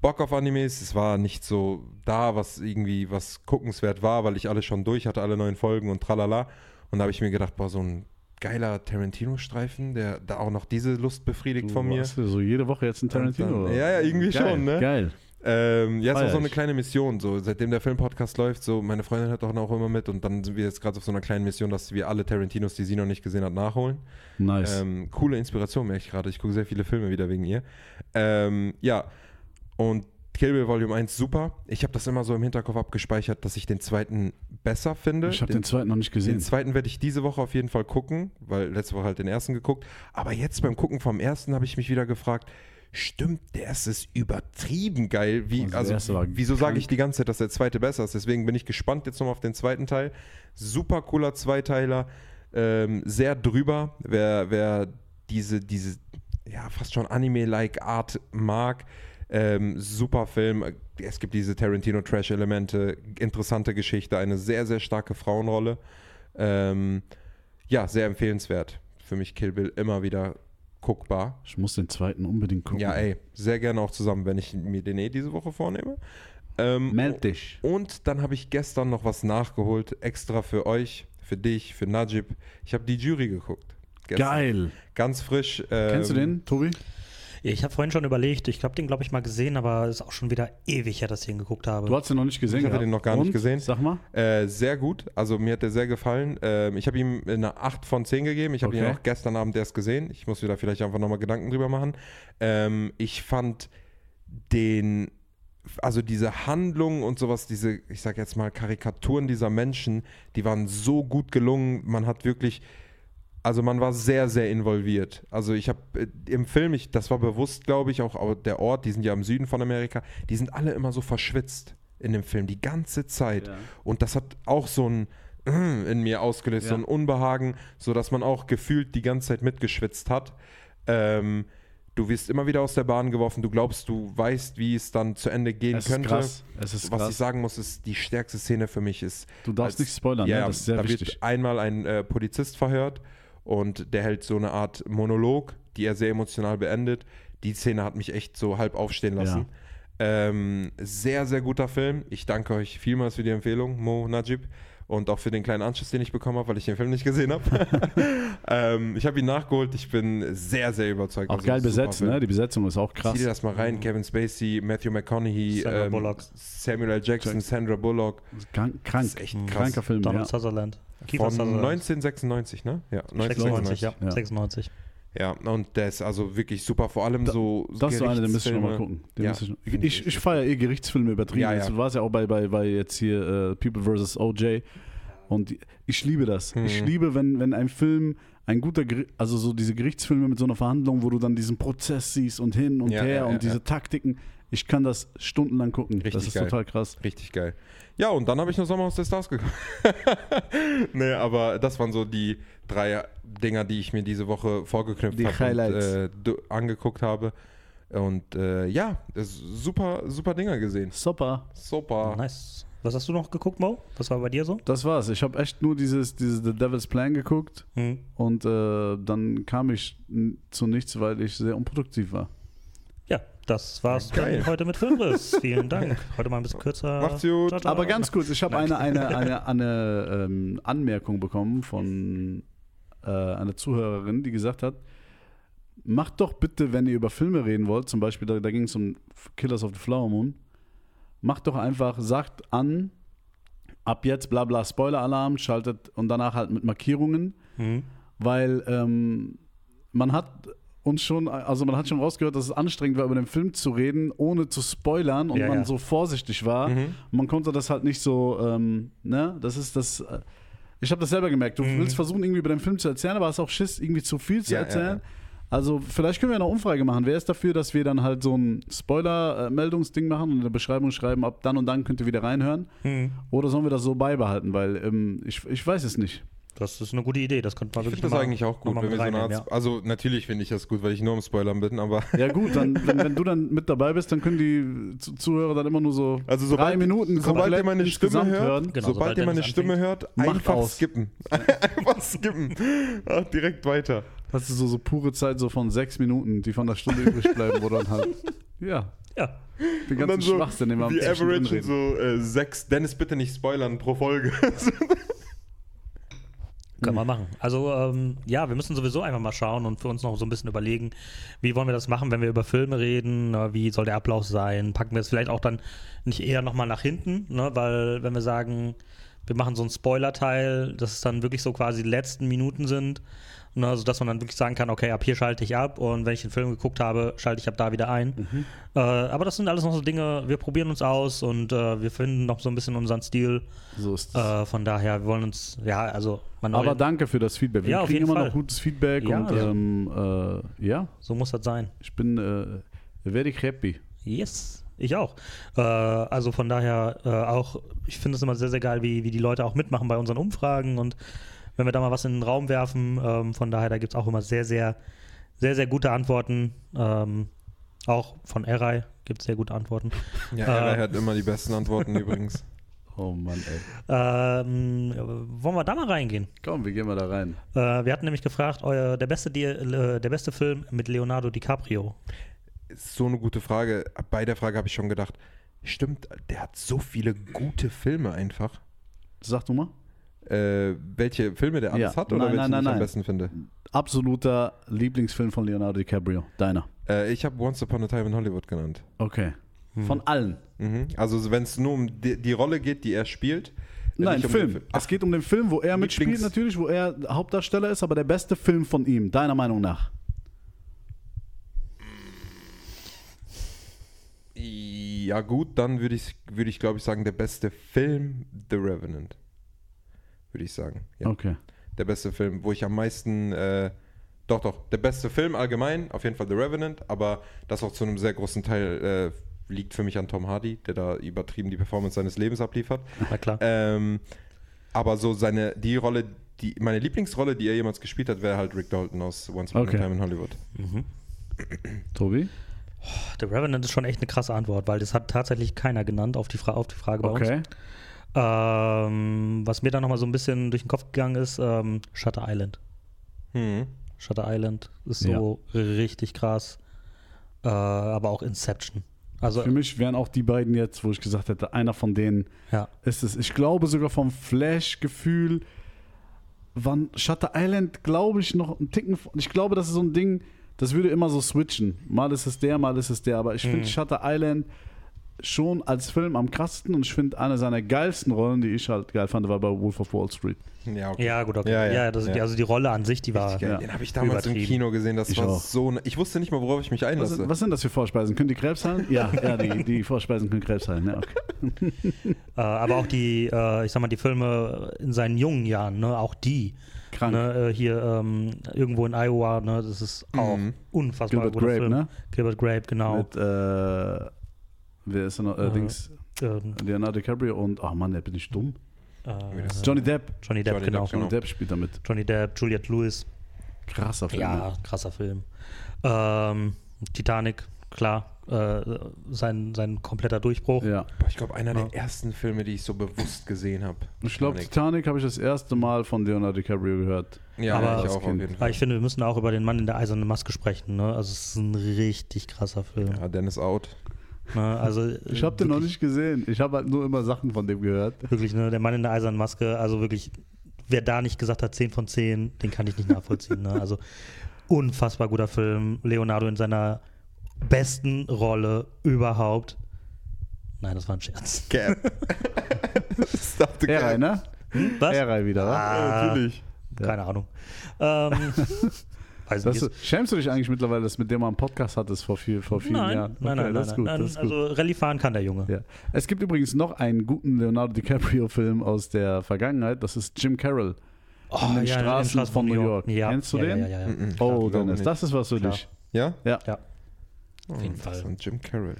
Bock auf Animes. Es war nicht so da, was irgendwie was guckenswert war, weil ich alles schon durch hatte, alle neuen Folgen und tralala. Und da habe ich mir gedacht, boah, so ein geiler Tarantino-Streifen, der da auch noch diese Lust befriedigt Du von mir. warst ja so jede Woche jetzt ein Tarantino. Dann- ja, ja, irgendwie Geil, schon, ne? Geil. Ähm, ja, es war so eine kleine Mission. So, seitdem der Filmpodcast läuft, so meine Freundin hört auch noch immer mit und dann sind wir jetzt gerade auf so einer kleinen Mission, dass wir alle Tarantinos, die sie noch nicht gesehen hat, nachholen. Nice. Ähm, coole Inspiration, merke ich gerade. Ich gucke sehr viele Filme wieder wegen ihr. Ähm, ja, und Kill Bill Volume 1 super. Ich habe das immer so im Hinterkopf abgespeichert, dass ich den zweiten besser finde. ich habe den, zweiten noch nicht Den gesehen. zweiten werde ich diese Woche auf jeden Fall gucken, weil letzte Woche halt den ersten geguckt. Aber jetzt beim Gucken vom ersten habe ich mich wieder gefragt, stimmt, der erste ist übertrieben geil. Wie, Also also, wieso sage ich die ganze Zeit, dass der zweite besser ist? Deswegen bin ich gespannt jetzt nochmal auf den zweiten Teil. Super cooler Zweiteiler, ähm, sehr drüber. Wer, wer diese, diese, ja, fast schon Anime-like Art mag, ähm, super Film. Es gibt diese Tarantino-Trash-Elemente, interessante Geschichte, eine sehr, sehr starke Frauenrolle. Ähm, ja, sehr empfehlenswert. Für mich Kill Bill immer wieder guckbar. Ich muss den zweiten unbedingt gucken. Ja, ey, sehr gerne auch zusammen, wenn ich mir den eh diese Woche vornehme. Ähm, Meld dich. und dann habe ich gestern noch was nachgeholt, extra für euch, für dich, für Najib. Ich habe die Jury geguckt. Gestern. Geil. Ganz frisch. ähm, Kennst du den, Tobi? Ich habe vorhin schon überlegt, ich habe den, glaube ich, mal gesehen, aber es ist auch schon wieder ewig her, dass ich ihn geguckt habe. Du hast den noch nicht gesehen. Ich hatte gehabt. den noch gar nicht Und? gesehen. Sag mal. Äh, sehr gut. Also mir hat der sehr gefallen. Ähm, ich habe ihm eine 8 von 10 gegeben. Ich habe ihn Okay. auch gestern Abend erst gesehen. Ich muss mir da vielleicht einfach nochmal Gedanken drüber machen. Ähm, ich fand den, also diese Handlung und sowas, diese, ich sag jetzt mal, Karikaturen dieser Menschen, die waren so gut gelungen. Man hat wirklich, also man war sehr, sehr involviert. Also ich habe äh, im Film, ich, das war bewusst, glaube ich, auch, der Ort, die sind ja im Süden von Amerika, die sind alle immer so verschwitzt in dem Film, die ganze Zeit. Ja. Und das hat auch so ein in mir ausgelöst, Ja. so ein Unbehagen, sodass man auch gefühlt die ganze Zeit mitgeschwitzt hat. Ähm, du wirst immer wieder aus der Bahn geworfen, du glaubst, du weißt, wie es dann zu Ende gehen Es ist könnte. krass. Es ist Was krass. ich sagen muss, ist, die stärkste Szene für mich ist, du darfst als- nicht spoilern, ja, ne? das ist sehr da wichtig. wird einmal ein äh, Polizist verhört und der hält so eine Art Monolog, die er sehr emotional beendet. Die Szene hat mich echt so halb aufstehen lassen. Ähm, sehr, sehr guter Film. Ich danke euch vielmals für die Empfehlung, Mo Najib. Und auch für den kleinen Anschluss, den ich bekommen habe, weil ich den Film nicht gesehen habe. ähm, ich habe ihn nachgeholt. Ich bin sehr, sehr überzeugt. Auch Also, geil besetzt, ne? Die Besetzung ist auch krass. Zieh dir das mal rein. Kevin Spacey, Matthew McConaughey, Sandra ähm, Bullock. Samuel L. Jackson. Sandra Bullock. Krank, krank. Das ist echt krass. kranker Film, Donald ja. Sutherland. Kiefer Von Sutherland. 1996, ne? Ja, 96, ja. Ja. 96. Ja, und der ist also wirklich super, vor allem Da- so Das ist so einer, den müsste ich nochmal gucken. Ja, ich ich ich feiere eh Gerichtsfilme übertrieben. Ja, ja. Jetzt war es ja auch bei, bei, bei jetzt hier äh, People vs. OJ. Und ich liebe das. Ich Mhm. liebe, wenn, wenn ein Film, ein guter, Geri- also so diese Gerichtsfilme mit so einer Verhandlung, wo du dann diesen Prozess siehst und hin und Ja, her und diese. Taktiken. Ich kann das stundenlang gucken. das Richtig ist geil. total krass. Richtig geil. Ja, und dann habe ich noch Sommer aus der Stars geguckt. nee, aber das waren so die drei Dinger, die ich mir diese Woche vorgeknüpft Die habe und äh, angeguckt habe. Und äh, ja, das ist super, super Dinger gesehen. Super. Super. Nice. Was hast du noch geguckt, Mo? Was war bei dir so? Das war's. Ich habe echt nur dieses, dieses The Devil's Plan geguckt Hm. und äh, dann kam ich zu nichts, weil ich sehr unproduktiv war. Das war's Geil. heute mit Filmriss. Vielen Dank. Heute mal ein bisschen kürzer. Macht's gut. Ciao, ciao. Aber ganz kurz, ich habe eine, eine, eine, eine ähm, Anmerkung bekommen von äh, einer Zuhörerin, die gesagt hat, macht doch bitte, wenn ihr über Filme reden wollt, zum Beispiel, da, da ging es um Killers of the Flower Moon, macht doch einfach, sagt an, ab jetzt bla bla Spoiler-Alarm, schaltet und danach halt mit Markierungen, Hm. weil ähm, man hat uns schon, also man hat schon rausgehört, dass es anstrengend war, über den Film zu reden, ohne zu spoilern und Ja, man ja. so vorsichtig war. Mhm. Man konnte das halt nicht so, ähm, ne, das ist das. äh, Ich habe das selber gemerkt. Du Mhm. willst versuchen, irgendwie über den Film zu erzählen, aber hast auch Schiss, irgendwie zu viel zu Ja, erzählen. Also, vielleicht können wir eine Umfrage machen. Wer ist dafür, dass wir dann halt so ein Spoiler-Meldungsding machen und in der Beschreibung schreiben, ab dann und dann könnt ihr wieder reinhören? Hm. Oder sollen wir das so beibehalten? Weil ähm, ich, ich weiß es nicht. Das ist eine gute Idee. Das könnte man Ich wirklich finde das eigentlich auch gut, wenn wir so eine Art. reinnehmen, Also, natürlich finde ich das gut, weil ich nur am Spoilern bin, aber. Ja, gut, dann, wenn, wenn du dann mit dabei bist, dann können die Zu- Zuhörer dann immer nur so Also, sobald, drei Minuten sobald ihr meine Stimme hört, hören. Genau, sobald sobald ihr meine Stimme anfängt. hört, einfach aus. skippen. einfach skippen. Ach, direkt weiter. Hast du so, so pure Zeit so von sechs Minuten, die von der Stunde übrig bleiben, wo dann halt, ja, Ja. den Und ganzen Schwachsinn, den wir am die zwischendrin Average reden. so äh, sechs. Dennis, bitte nicht spoilern pro Folge. Können wir machen. Also ähm, ja, wir müssen sowieso einfach mal schauen und für uns noch so ein bisschen überlegen, wie wollen wir das machen, wenn wir über Filme reden, äh, wie soll der Ablauf sein, packen wir es vielleicht auch dann nicht eher nochmal nach hinten, ne? weil wenn wir sagen, wir machen so einen Spoiler-Teil, dass es dann wirklich so quasi die letzten Minuten sind, ne? sodass man dann wirklich sagen kann, okay, ab hier schalte ich ab und wenn ich den Film geguckt habe, schalte ich ab da wieder ein. Äh, aber das sind alles noch so Dinge, wir probieren uns aus und äh, wir finden noch so ein bisschen unseren Stil. So ist es. Äh, von daher, wir wollen uns, ja, also man Aber danke für das Feedback. Wir Ja, kriegen immer Fall. noch gutes Feedback Ja, und ja. ähm, äh, ja, so muss das sein. ich bin äh, very happy. Yes, ich auch. Äh, also von daher äh, auch, ich finde es immer sehr, sehr geil, wie, wie die Leute auch mitmachen bei unseren Umfragen und wenn wir da mal was in den Raum werfen, ähm, von daher, da gibt es auch immer sehr, sehr, sehr, sehr gute Antworten. Ähm, auch von Erai gibt es sehr gute Antworten. Ja, Äh. er hat immer die besten Antworten übrigens. Oh Mann, ey. Ähm, wollen wir da mal reingehen? Komm, wir gehen mal da rein. Äh, wir hatten nämlich gefragt, euer, der, beste, äh, der beste Film mit Leonardo DiCaprio. So eine gute Frage. Bei der Frage habe ich schon gedacht, stimmt, der hat so viele gute Filme einfach. Sag du mal. Äh, welche Filme der alles Ja. hat oder Nein, welche nein, nein, ich am besten finde? Absoluter Lieblingsfilm von Leonardo DiCaprio. Deiner. Äh, ich habe Once Upon a Time in Hollywood genannt. Okay. Von allen. Mhm. Also wenn es nur um die, die Rolle geht, die er spielt. äh, Nein, um Film. den Es geht um den Film, wo er mitspielt, Lieblings- natürlich, wo er Hauptdarsteller ist, aber der beste Film von ihm, deiner Meinung nach. Ja gut, dann würde ich, würd ich glaube ich sagen, der beste Film, The Revenant. Würde ich sagen. Ja. Okay. Der beste Film, wo ich am meisten, äh, doch, doch, der beste Film allgemein, auf jeden Fall The Revenant, aber das auch zu einem sehr großen Teil äh, liegt für mich an Tom Hardy, der da übertrieben die Performance seines Lebens abliefert. Na klar. Ähm, aber so seine, die Rolle, die, meine Lieblingsrolle, die er jemals gespielt hat, wäre halt Rick Dalton aus Once Upon Okay. a Time in Hollywood. Mhm. Tobi? The Revenant ist schon echt eine krasse Antwort, weil das hat tatsächlich keiner genannt auf die, Fra auf die Frage bei uns. Ähm, was mir dann nochmal so ein bisschen durch den Kopf gegangen ist, ähm, Shutter Island. Hm. Shutter Island ist so richtig krass. Äh, aber auch Inception. Also, Für mich wären auch die beiden jetzt, wo ich gesagt hätte, einer von denen ja. ist es. Ich glaube sogar vom Flash-Gefühl, wann Shutter Island, glaube ich, noch einen Ticken. Ich glaube, das ist so ein Ding, das würde immer so switchen. Mal ist es der, mal ist es der. Aber ich finde Mhm. Shutter Island schon als Film am krassesten und ich finde eine seiner geilsten Rollen, die ich halt geil fand, war bei Wolf of Wall Street. Ja, okay. Ja, gut, okay. Ja, Ja, ja, das, ja. also die Rolle an sich, die war. Den habe ich damals im. Kino gesehen. Das Ich war auch. so. Ne ich wusste nicht mal, worauf ich mich Was, einlasse. sind- was sind das für Vorspeisen? Können die Krebs heilen? Ja, ja die, die Vorspeisen können Krebs heilen. Ja, okay. Äh, aber auch die, äh, ich sag mal, die Filme in seinen jungen Jahren, ne, auch die. Krank. Ne, äh, hier ähm, irgendwo in Iowa, ne, das ist auch Mhm. unfassbar Gilbert guter Grape, Film. ne? Gilbert Grape, genau. Mit, äh, wer ist da noch? Äh, Äh, Dings, Ähm, Leonardo DiCaprio und, ach Mann, der bin ich dumm. äh, Johnny Depp. Johnny Depp, Johnny genau. Depp, Johnny Genau. Depp spielt damit. Johnny Depp, Juliette Lewis. Krasser Film. Ja, krasser Film. Ähm, Titanic, klar. Äh, sein, sein kompletter Durchbruch. Ja. Boah, ich glaube, einer Ja. der ersten Filme, die ich so bewusst gesehen habe. Ich glaube, Titanic habe ich das erste Mal von Leonardo DiCaprio gehört. Ja, Aber- ich auch auf Kind. jeden Aber Fall. ich finde, wir müssen auch über den Mann in der eisernen Maske sprechen. Ne? Also es ist ein richtig krasser Film. Ja, Dennis out. Ne? Also, Ich habe den noch nicht gesehen. Ich habe halt nur immer Sachen von dem gehört. Wirklich, ne? der Mann in der eisernen Maske, also wirklich, wer da nicht gesagt hat 10 von 10, den kann ich nicht nachvollziehen. ne? Also unfassbar guter Film. Leonardo in seiner besten Rolle überhaupt. Nein, das war ein Scherz. Cap. Stop the cap. ne? Was? Erei wieder? Ah, Natürlich. Keine Ahnung. Ähm, weiß Das, nicht. schämst du dich eigentlich mittlerweile, dass mit dem man einen Podcast hattest vor, viel, vor vielen nein, Jahren? nein, Okay, nein, das nein, ist gut, nein, das ist gut. Also Rallye fahren kann der Junge. Ja. Es gibt übrigens noch einen guten Leonardo DiCaprio-Film aus der Vergangenheit. Das ist Jim Carroll. Oh, in den ja, Straßen von New York. Ja. Kennst du ja, den? Ja, ja, ja. Mhm. Oh, Dennis, nicht. das ist was für Klar. dich. Ja? Ja. Ja. Auf jeden Fall. Und Jim Carroll.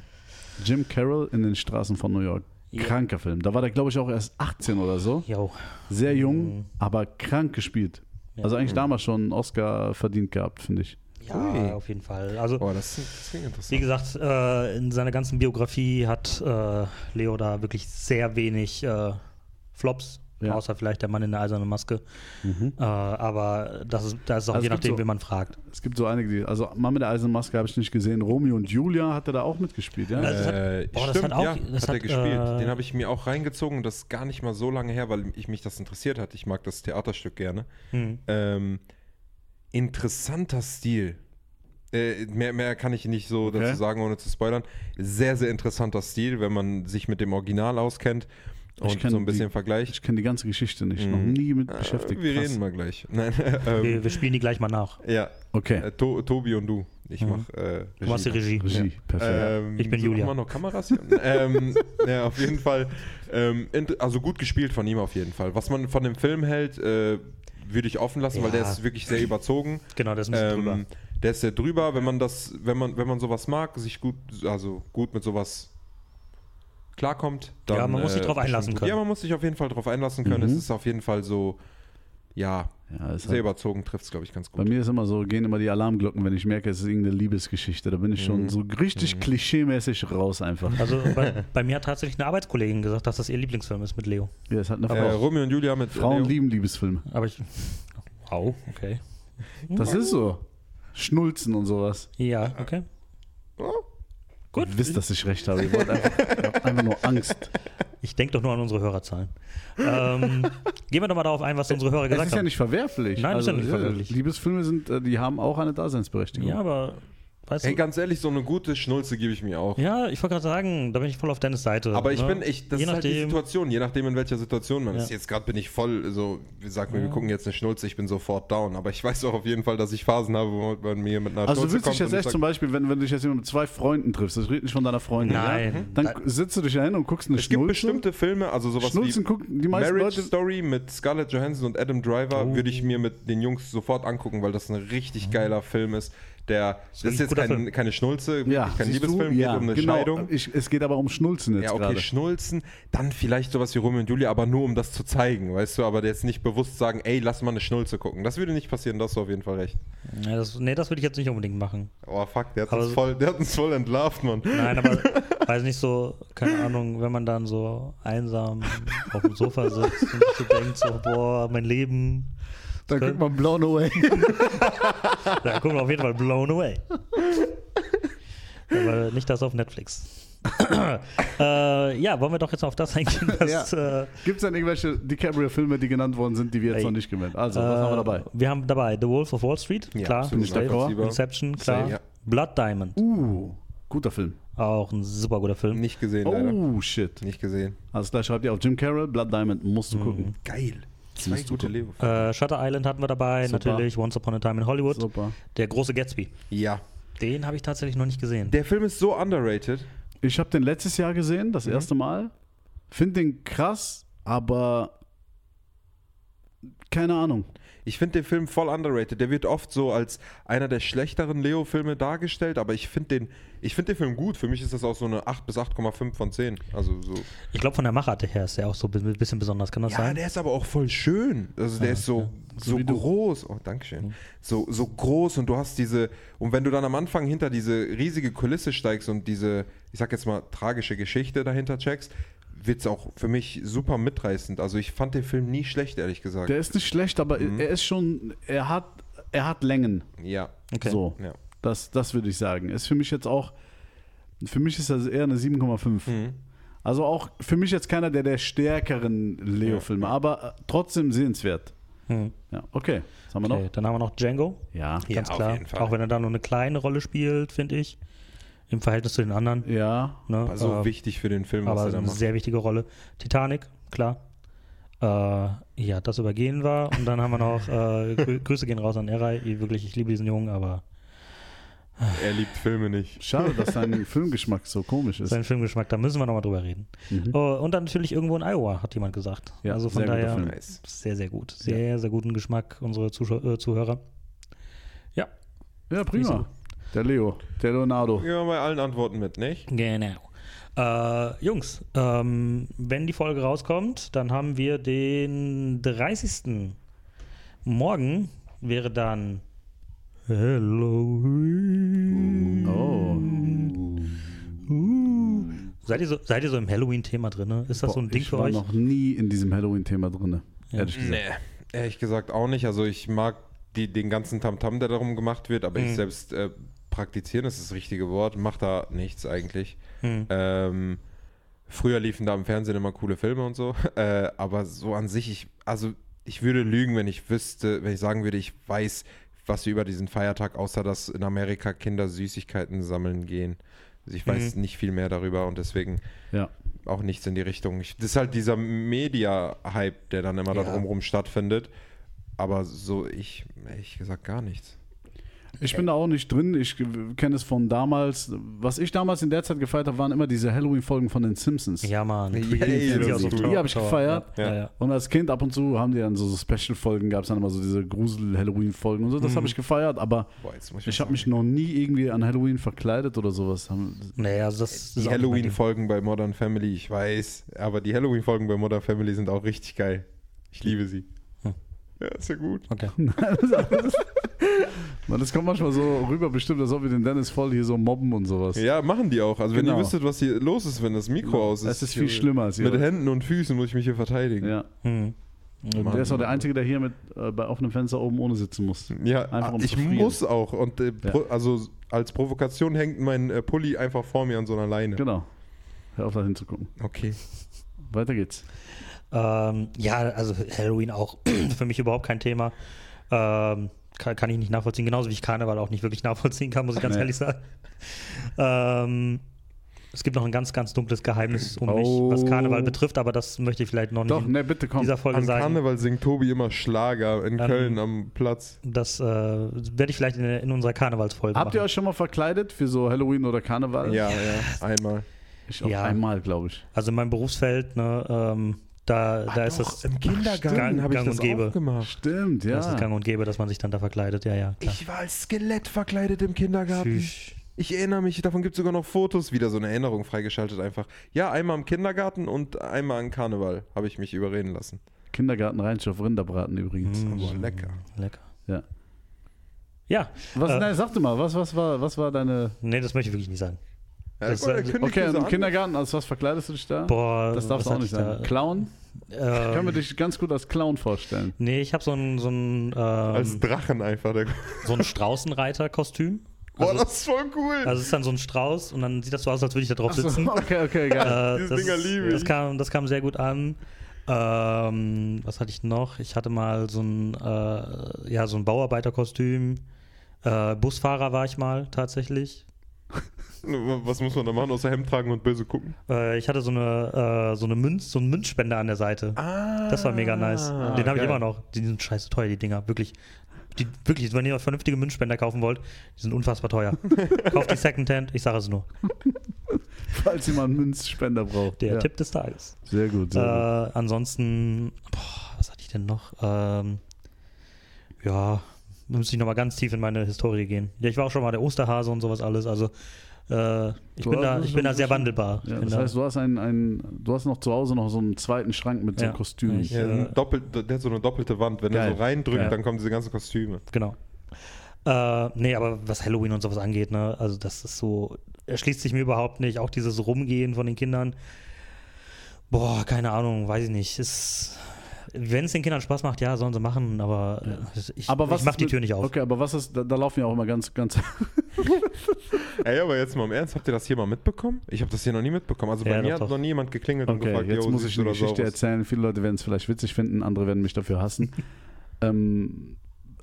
Jim Carroll in den Straßen von New York. Ja. Kranker Film. Da war der, glaube ich, auch erst 18 oder so. Jo. Sehr jung, Mhm. aber krank gespielt. Ja. Also eigentlich damals schon einen Oscar verdient gehabt, finde ich. Ja, Ui. auf jeden Fall. Also, Oh, das, das klingt interessant. wie gesagt, äh, in seiner ganzen Biografie hat äh, Leo da wirklich sehr wenig äh, Flops. Ja. Außer vielleicht der Mann in der eisernen Maske. Mhm. Äh, aber das ist, das ist auch Also je nachdem, so- wen man fragt. Es gibt so einige, die, also Mann mit der eisernen Maske habe ich nicht gesehen. Romeo und Julia hat er da auch mitgespielt, ja? Also das hat- äh, boah, das stimmt, hat auch- ja, das hat er hat, gespielt. äh, Den habe ich mir auch reingezogen. Das ist gar nicht mal so lange her, weil ich mich das interessiert hat. Ich mag das Theaterstück gerne. Hm. Ähm, interessanter Stil. Äh, mehr, mehr kann ich nicht so Okay. dazu sagen, ohne zu spoilern. Sehr, sehr interessanter Stil, wenn man sich mit dem Original auskennt und so ein bisschen die- vergleicht. Ich kenne die ganze Geschichte nicht, Mhm. noch nie mit Äh, beschäftigt. wir Krass. reden mal gleich. Nein, ähm, Wir, wir spielen die gleich mal nach. ja, Okay, äh, to Tobi und du. Ich Mhm. mach äh, Du machst die Regie. Regie, perfekt. Ähm, Ich bin suchen Julia. wir noch Kameras hier? ähm, ja, auf jeden Fall. Ähm, also gut gespielt von ihm auf jeden Fall. Was man von dem Film hält, äh, würde ich offen lassen, weil der Ja. ist wirklich sehr überzogen. Genau, das ist ein bisschen drüber. Ähm, der ist sehr drüber, wenn man das, wenn man, wenn man sowas mag, sich gut, also gut mit sowas klarkommt, dann. Ja, man muss sich drauf bestimmt einlassen können. Ja, man muss sich auf jeden Fall drauf einlassen können. Mhm. Es ist auf jeden Fall so, ja, ja, sehr halt, überzogen, trifft es, glaube ich, ganz bei gut. mir ist immer so, gehen immer die Alarmglocken, wenn ich merke, es ist irgendeine Liebesgeschichte. Da bin ich schon Mhm. so richtig Mhm. klischeemäßig raus einfach. Also bei, bei mir hat tatsächlich eine Arbeitskollegin gesagt, dass das ihr Lieblingsfilm ist mit Leo. Ja, ist halt eine Äh, Frau. Romeo und Julia mit Frauen Leo. lieben Liebesfilme. Aber ich. Wow, okay. Das ist so. Schnulzen und sowas. Ja, okay. Gut. Ihr wisst, dass ich recht habe. Ihr wollt einfach, ihr habt einfach nur Angst. Ich denke doch nur an unsere Hörerzahlen. ähm, gehen wir doch mal darauf ein, was unsere Hörer Es gesagt ist ja haben. nicht verwerflich. Nein, ist ja nicht verwerflich. Liebesfilme sind, äh, die haben auch eine Daseinsberechtigung. Ja, aber weißt Hey, du. ganz ehrlich, so eine gute Schnulze gebe ich mir auch. Ja, ich wollte gerade sagen, da bin ich voll auf Dennis Seite. Aber ich ne? bin, ich, das Je ist halt die nachdem- Situation, je nachdem, in welcher Situation man Ja. ist. Jetzt gerade bin ich voll, so, wir sagen mir, wir Ja. gucken jetzt eine Schnulze, ich bin sofort down. Aber ich weiß auch auf jeden Fall, dass ich Phasen habe, wo man mir mit einer Also du Schnulze willst dich kommt jetzt und ich echt sag, zum Beispiel, wenn, wenn du dich jetzt mit zwei Freunden triffst, das redet nicht von deiner Freundin, Nein. ja? dann Da- sitzt du dich da hin und guckst eine es gibt Schnulze. bestimmte Filme, also sowas Schnulzen wie gucken die meisten Marriage Leute. Story mit Scarlett Johansson und Adam Driver Oh. würde ich mir mit den Jungs sofort angucken, weil das ein richtig geiler Film ist. Der, das ist jetzt kein, keine Schnulze, Ja, kein Liebesfilm, geht ja, um eine genau. Scheidung. Ich, es geht aber um Schnulzen jetzt Ja, okay, gerade. Schnulzen, dann vielleicht sowas wie Romeo und Julia, aber nur um das zu zeigen, weißt du, aber jetzt nicht bewusst sagen, ey, lass mal eine Schnulze gucken. Das würde nicht passieren, das hast du auf jeden Fall recht. Ja, das, nee, das würde ich jetzt nicht unbedingt machen. Oh fuck, der hat Aber uns voll, der hat uns voll entlarvt, Mann. Nein, aber weiß nicht so, keine Ahnung, wenn man dann so einsam auf dem Sofa sitzt und sich so denkt, so, boah, mein Leben. Dann guckt man Blown Away. Da gucken wir auf jeden Fall blown away. Aber nicht das auf Netflix. äh, ja, wollen wir doch jetzt auf das eingehen, was. Äh, Gibt es denn irgendwelche DiCaprio-Filme, die genannt worden sind, die wir jetzt Ey. noch nicht gemeint Also, was haben wir dabei? Wir haben dabei The Wolf of Wall Street, Ja, klar. nachvollziehbar. Inception, klar. Safe, ja. Blood Diamond, Uh, guter Film. auch ein super guter Film. Nicht gesehen, leider. Oh, shit. Nicht gesehen. Also gleich schreibt ihr auf Jim Carroll, Blood Diamond, musst du gucken. Geil. Zwei gute. Leo. Äh, Shutter Island hatten wir dabei, Super. natürlich. Once Upon a Time in Hollywood. Super. Der große Gatsby. Ja. Den habe ich tatsächlich noch nicht gesehen. Der Film ist so underrated. Ich habe den letztes Jahr gesehen, das erste Mal. Finde den krass, aber keine Ahnung. Ich finde den Film voll underrated. Der wird oft so als einer der schlechteren Leo-Filme dargestellt, aber ich finde den, ich find den Film gut. Für mich ist das auch so eine 8 bis 8,5 von 10. Also so. Ich glaube, von der Machart her ist der auch so ein bisschen besonders. Kann das Ja, sein? der ist aber auch voll schön. Also der Ja, ist so, ja. so du. groß. Oh, Dankeschön. So, so groß und du hast diese, und wenn du dann am Anfang hinter diese riesige Kulisse steigst und diese, ich sag jetzt mal, tragische Geschichte dahinter checkst, wird es auch für mich super mitreißend. Also ich fand den Film nie schlecht, ehrlich gesagt. Der ist nicht schlecht, aber Mhm. er ist schon, er hat, er hat Längen. ja. Okay. So, ja. das, das würde ich sagen. Ist für mich jetzt auch, für mich ist das eher eine 7,5. Mhm. Also auch für mich jetzt keiner der der stärkeren Leo-Filme, aber äh, trotzdem sehenswert. Hm. Ja, okay. Was haben wir Okay, dann haben wir noch Django. noch? Ja. Ganz Ja, auf klar. jeden Fall. Auch wenn er da nur eine kleine Rolle spielt, finde ich. Im Verhältnis zu den anderen. Ja. Ne? War so Äh, wichtig für den Film, was aber er da eine macht. sehr wichtige Rolle. Titanic, klar. Äh, äh, ja, das übergehen war. Und dann haben wir noch, äh, Grü Grüße gehen raus an Eray. Ich- Wirklich, ich liebe diesen Jungen, aber Er liebt Filme nicht. Schade, dass dein Filmgeschmack so komisch ist. sein Filmgeschmack, da müssen wir nochmal drüber reden. Mhm. Oh, und dann natürlich irgendwo in Iowa, hat jemand gesagt. Ja, also von sehr guter daher sehr, sehr gut. Sehr, sehr guten Geschmack, unsere Zuschau äh, Zuhörer. Ja, prima. Der Leo, der Leonardo. Gehen wir bei allen Antworten mit, nicht? Genau. Äh, Jungs, ähm, wenn die Folge rauskommt, dann haben wir den 30. Morgen wäre dann Halloween. Oh. Uh. Seid ihr so, seid ihr so im Halloween-Thema drin? Ist das so ein Boah, Ding ich für war euch? noch nie in diesem Halloween-Thema drin. Ja. Ehrlich gesagt. Nee. Ehrlich gesagt auch nicht. Also ich mag die, den ganzen Tamtam, der darum gemacht wird, aber Mhm. ich selbst äh, praktizieren ist das richtige Wort, macht da nichts eigentlich. Hm. Ähm, früher liefen da im Fernsehen immer coole Filme und so, äh, aber so an sich, ich, also ich würde lügen, wenn ich wüsste, wenn ich sagen würde, ich weiß, was über diesen Feiertag, außer dass in Amerika Kinder Süßigkeiten sammeln gehen. Also ich weiß Mhm. nicht viel mehr darüber und deswegen Ja. auch nichts in die Richtung. Ich, das ist halt dieser Media-Hype, der dann immer da Ja. drumherum stattfindet. Aber so, ich, ehrlich gesagt, gar nichts. Ich bin da auch nicht drin. Ich kenne es von damals. Was ich damals in der Zeit gefeiert habe, waren immer diese Halloween-Folgen von den Simpsons. Ja, Mann. Aus ist dem cool. Die habe ich gefeiert. Ja, Ja. ja. Und als Kind ab und zu haben die dann so, Special-Folgen, gab es dann immer so diese Grusel-Halloween-Folgen und so. Das Mhm. habe ich gefeiert, aber Boah, muss ich habe mich noch nie irgendwie an Halloween verkleidet oder sowas. Nee, also das ist Die. Halloween-Folgen bei Modern Family, ich weiß, aber die Halloween-Folgen bei Modern Family sind auch richtig geil. Ich liebe sie. Ja, ist ja gut. Okay. Man, das kommt manchmal so rüber, bestimmt, als ob wir den Dennis voll hier so mobben und sowas. Ja, machen die auch. Also wenn Genau. ihr wüsstet, was hier los ist, wenn das Mikro aus ist. Es ist viel schlimmer als Mit ihr. Händen und Füßen muss ich mich hier verteidigen. Ja. Hm. Und der ist auch der. Einzige, der hier mit äh, bei offenem Fenster oben ohne sitzen muss. Ja, Einfach um ich muss auch. Und äh, Ja. also als Provokation hängt mein äh, Pulli einfach vor mir an so einer Leine. Genau. Hör auf, da hinzugucken. Okay. Weiter geht's. Ähm, ja, also Halloween auch für mich überhaupt kein Thema. Ähm, kann, kann ich nicht nachvollziehen, genauso wie ich Karneval auch nicht wirklich nachvollziehen kann, muss ich ganz Nee. ehrlich sagen. Ähm, es gibt noch ein ganz, ganz dunkles Geheimnis um Oh. mich, was Karneval betrifft, aber das möchte ich vielleicht noch nicht Doch, in ne, bitte komm. dieser Folge An sagen. Karneval singt Tobi immer Schlager in Ähm, Köln am Platz. Das äh, werde ich vielleicht in, in unserer Karnevalsfolge Habt ihr machen. euch schon mal verkleidet für so Halloween oder Karneval? Ja, ja, einmal. Ich auch Ja. einmal, glaube ich. Also in meinem Berufsfeld, ne, ähm, da, da ist Doch, das im Kindergarten Gang- habe ich das und gäbe. auch gemacht. Stimmt, ja. Das ist gang und gäbe, dass man sich dann da verkleidet. Ja, ja. Klar. Ich war als Skelett verkleidet im Kindergarten. Tschüss. Ich erinnere mich, davon gibt es sogar noch Fotos, wieder so eine Erinnerung freigeschaltet einfach. Ja, einmal im Kindergarten und einmal an Karneval habe ich mich überreden lassen. Kindergarten Rheinschow Rinderbraten übrigens. Mm, Boah, lecker. Lecker. Ja. Ja, Was, Äh. nein, sag doch mal, was, was, war, was war deine. nee, das möchte ich wirklich nicht sagen. Ja, Das- der kündigt Okay, im. Kindergarten, als was verkleidest du dich da? Boah, das darfst du auch nicht da? Clown? Ich kann mir Ähm, dich ganz gut als Clown vorstellen. nee, ich habe so ein, so ein, Als ähm, Drachen einfach. Der so ein Straußenreiter-Kostüm. Boah, Also, das ist voll cool. also es ist dann so ein Strauß und dann sieht das so aus, als würde ich da drauf so, sitzen. okay, okay, geil. Äh, das, Dinger liebe das, ich. kam, das kam sehr gut an. Ähm, was hatte ich noch? Ich hatte mal so ein, äh, ja, so ein Bauarbeiterkostüm. Äh, Busfahrer war ich mal tatsächlich. Was muss man da machen, außer Hemd tragen und böse gucken? Äh, ich hatte so eine, äh, so eine Münz, so einen Münzspender an der Seite. Ah, Das war mega nice. Den habe ich immer noch. Die sind scheiße teuer, die Dinger. Wirklich. Die, wirklich, wenn ihr vernünftige Münzspender kaufen wollt, die sind unfassbar teuer. Kauft die Secondhand, ich sage es nur. Falls jemand einen Münzspender braucht. Der ja. Tipp des Tages. Sehr gut, Äh, sehr gut. ansonsten, boah, was hatte ich denn noch? Ähm, ja, da müsste ich nochmal ganz tief in meine Historie gehen. Ja, ich war auch schon mal der Osterhase und sowas alles. Also, äh, ich, Du bin da, ich bin da sehr wandelbar. Ja, das da, heißt, du hast, ein, ein, du hast noch zu Hause noch so einen zweiten Schrank mit so Ja. Kostümen. Ich- Ja, äh, doppelt, der hat so eine doppelte Wand. Wenn er Geil. so reindrückt, Ja. dann kommen diese ganzen Kostüme. Genau. Äh, nee, aber was Halloween und sowas angeht, ne, also das ist so, erschließt sich mir überhaupt nicht. Auch dieses Rumgehen von den Kindern. Boah, keine Ahnung, weiß ich nicht. Ist, wenn es den Kindern Spaß macht, ja, sollen sie machen, aber äh, ich, aber was ich mach die mit- Tür nicht auf. Okay, aber was ist, da, da laufen ja auch immer ganz, ganz. Ey, aber jetzt mal im Ernst, habt ihr das hier mal mitbekommen? Ich habe das hier noch nie mitbekommen. Also bei Ja, mir doch, hat doch. noch nie jemand geklingelt und Okay, gefragt, jetzt muss ich eine Geschichte aus? erzählen. Viele Leute werden es vielleicht witzig finden, andere werden mich dafür hassen. ähm,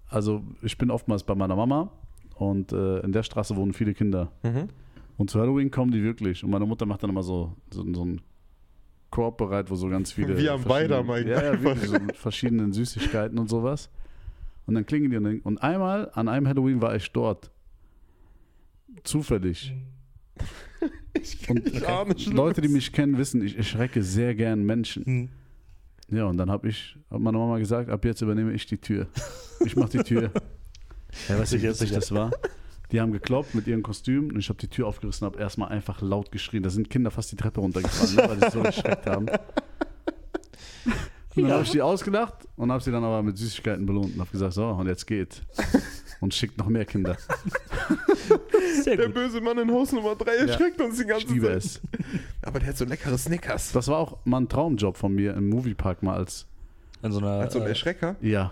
also, ich bin oftmals bei meiner Mama und äh, in der Straße wohnen viele Kinder. Mhm. Und zu Halloween kommen die wirklich. Und meine Mutter macht dann immer so, so, so einen Korb bereit, wo so ganz viele. Wie am verschiedene- Beidermarkt Ja, ja, wirklich, so mit verschiedenen Süßigkeiten und sowas. Und dann klingen die und, dann- und einmal, an einem Halloween war ich dort. Zufällig. Und Ich schon. Leute, die mich kennen, wissen, ich erschrecke sehr gern Menschen. Hm. Ja, und dann habe ich, hat meine Mama gesagt, ab jetzt übernehme ich die Tür. Ich mache die Tür. Ja, wie Sicher, witzig sicher. das war? Die haben gekloppt mit ihren Kostümen und ich habe die Tür aufgerissen und habe erstmal einfach laut geschrien. Da sind Kinder fast die Treppe runtergefallen, ne, weil die so erschreckt haben. Und dann Ja. habe ich die ausgelacht und habe sie dann aber mit Süßigkeiten belohnt und habe gesagt, so, und jetzt geht. Und schickt noch mehr Kinder. Sehr Der gut. böse Mann in Haus Nummer 3 erschreckt uns die ganze Ich liebe Zeit. es. Aber der hat so leckere Snickers. Das war auch mal ein Traumjob von mir im Moviepark mal als, In so einer, Als so ein äh, Erschrecker. ja.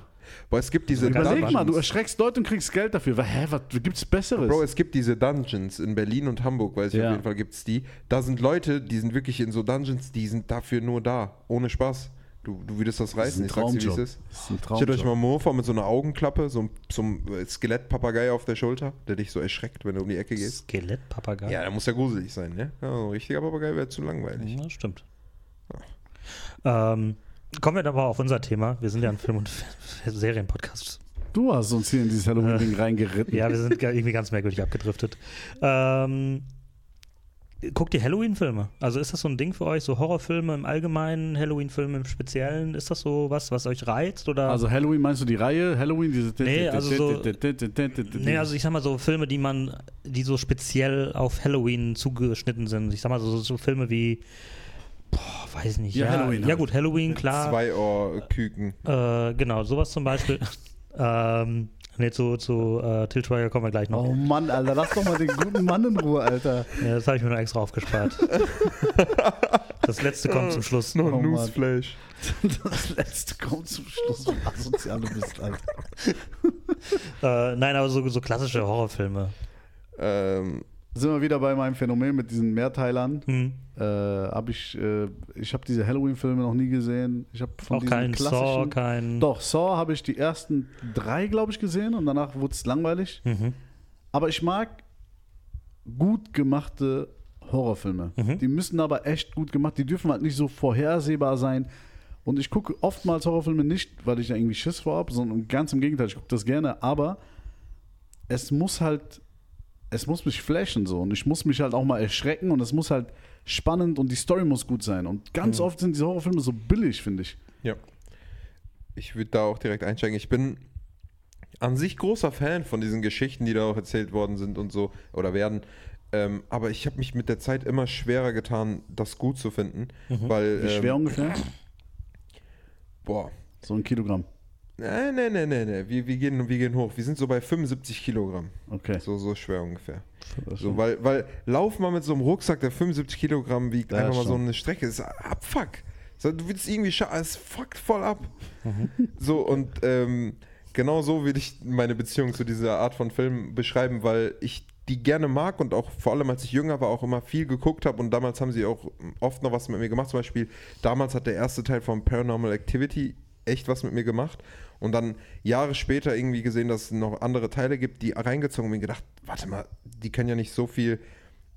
Boah, es gibt diese Ganz Überleg Dungeons. mal, du erschreckst Leute und kriegst Geld dafür. Hä, was gibt's Besseres? Bro, es gibt diese Dungeons in Berlin und Hamburg, weiß ich Ja. auf jeden Fall gibt es die. Da sind Leute, die sind wirklich in so Dungeons, die sind dafür nur da. Ohne Spaß. Du, du würdest das reißen, ich sag's dir, wie es Traumjob. ist. Das ist ein Stellt euch Traumjob. mal Mofa mit so einer Augenklappe, so, so einem Skelettpapagei auf der Schulter, der dich so erschreckt, wenn du um die Ecke gehst. Skelettpapagei. Ja, der muss ja gruselig sein, ne? Ja, so ein richtiger Papagei wäre zu langweilig. Ja, stimmt. Ähm, kommen wir aber auf unser Thema. Wir sind ja ein Film- und Serienpodcast. Du hast uns hier in dieses Halloween-Ding reingeritten. Ja, wir sind irgendwie ganz merkwürdig abgedriftet. Ähm, guckt ihr Halloween-Filme? Also ist das so ein Ding für euch? So Horrorfilme im Allgemeinen, Halloween-Filme im Speziellen? Ist das so was, was euch reizt? Oder? Also Halloween, meinst du die Reihe? Halloween, diese... Nee, also so- Nee, also ich sag mal so Filme, die man, die so speziell auf Halloween zugeschnitten sind. Ich sag mal so, so Filme wie, boah, weiß nicht. Ja, Ja, Halloween Ja halt. gut, Halloween, klar. Zwei Ohrküken. Äh, genau, sowas zum Beispiel. ähm, ne, zu, zu äh, Till Schweiger kommen wir gleich noch. Oh Mann, Alter, lass doch mal den guten Mann in Ruhe, Alter. Ja, das habe ich mir nur extra aufgespart. das letzte kommt zum Schluss. Noch Oh ein Mann. Newsflash. Das letzte kommt zum Schluss, wie asozial du bist, Alter. Äh, nein, aber so, so klassische Horrorfilme. Ähm, Sind wir wieder bei meinem Phänomen mit diesen Mehrteilern. Hm. Äh, hab ich äh, ich habe diese Halloween-Filme noch nie gesehen. Ich habe von Auch diesen kein Saw, klassischen... kein. Doch, Saw habe ich die ersten drei, glaube ich, gesehen und danach wurde es langweilig. Mhm. Aber ich mag gut gemachte Horrorfilme. Mhm. Die müssen aber echt gut gemacht. Die dürfen halt nicht so vorhersehbar sein. Und ich gucke oftmals Horrorfilme nicht, weil ich da irgendwie Schiss vor habe, sondern ganz im Gegenteil, ich gucke das gerne. Aber es muss halt, es muss mich flashen so. Und ich muss mich halt auch mal erschrecken und es muss halt spannend und die Story muss gut sein. Und ganz Mhm. oft sind diese Horrorfilme so billig, finde ich. Ja. Ich würde da auch direkt einsteigen. Ich bin an sich großer Fan von diesen Geschichten, die da auch erzählt worden sind und so oder werden. Ähm, aber ich habe mich mit der Zeit immer schwerer getan, das gut zu finden. Weil, Wie schwer ähm, ungefähr? boah. So ein Kilogramm. Nee, nee, nee, nee, nee. Wir, wir, gehen, wir gehen hoch. Wir sind so bei 75 Kilogramm. Okay. So, so schwer ungefähr. So, weil, weil lauf mal mit so einem Rucksack, der 75 Kilogramm wiegt, Ja, einfach mal so schon. eine Strecke. Das ist abfuck. So, du willst irgendwie scha es fuckt voll ab. Mhm. So, und ähm, genau so will ich meine Beziehung zu dieser Art von Film beschreiben, weil ich die gerne mag und auch vor allem als ich jünger war auch immer viel geguckt habe und damals haben sie auch oft noch was mit mir gemacht. Zum Beispiel, damals hat der erste Teil von Paranormal Activity echt was mit mir gemacht und dann Jahre später irgendwie gesehen, dass es noch andere Teile gibt, die reingezogen und mir gedacht, warte mal, die können ja nicht so viel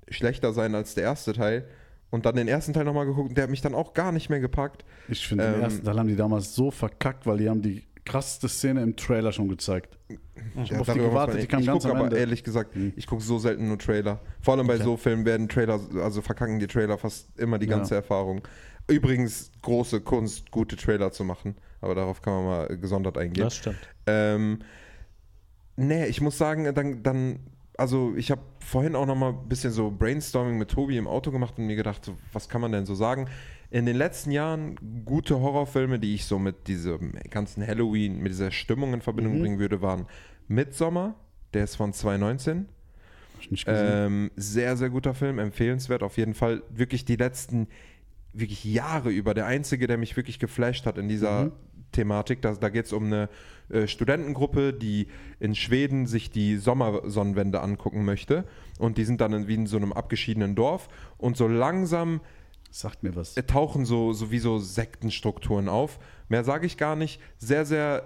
schlechter sein als der erste Teil. Und dann den ersten Teil nochmal geguckt und der hat mich dann auch gar nicht mehr gepackt. Ich finde, den Ähm, ersten Teil haben die damals so verkackt, weil die haben die krasseste Szene im Trailer schon gezeigt. Ich Ja, habe gewartet, die kam ich ganz gucke am aber Ende. ehrlich gesagt, Mhm. ich gucke so selten nur Trailer. Vor allem bei Okay. so Filmen werden Trailer, also verkacken die Trailer fast immer die Ja. ganze Erfahrung. Übrigens große Kunst, gute Trailer zu machen, aber darauf kann man mal gesondert eingehen. Das stimmt. Ähm, nee, ich muss sagen, dann, dann also ich habe vorhin auch noch mal ein bisschen so Brainstorming mit Tobi im Auto gemacht und mir gedacht, so, was kann man denn so sagen? In den letzten Jahren gute Horrorfilme, die ich so mit diesem ganzen Halloween, mit dieser Stimmung in Verbindung Mhm. bringen würde, waren Midsommar, der ist von 2019. Hab ich nicht gesehen. Ähm, sehr, sehr guter Film, empfehlenswert auf jeden Fall. Wirklich die letzten wirklich Jahre über. Der einzige, der mich wirklich geflasht hat in dieser Mhm. Thematik. Da, da geht es um eine äh, Studentengruppe, die in Schweden sich die Sommersonnenwende angucken möchte. Und die sind dann in, wie in so einem abgeschiedenen Dorf. Und so langsam Sagt mir was. tauchen so, so wie so Sektenstrukturen auf. Mehr sage ich gar nicht. Sehr, sehr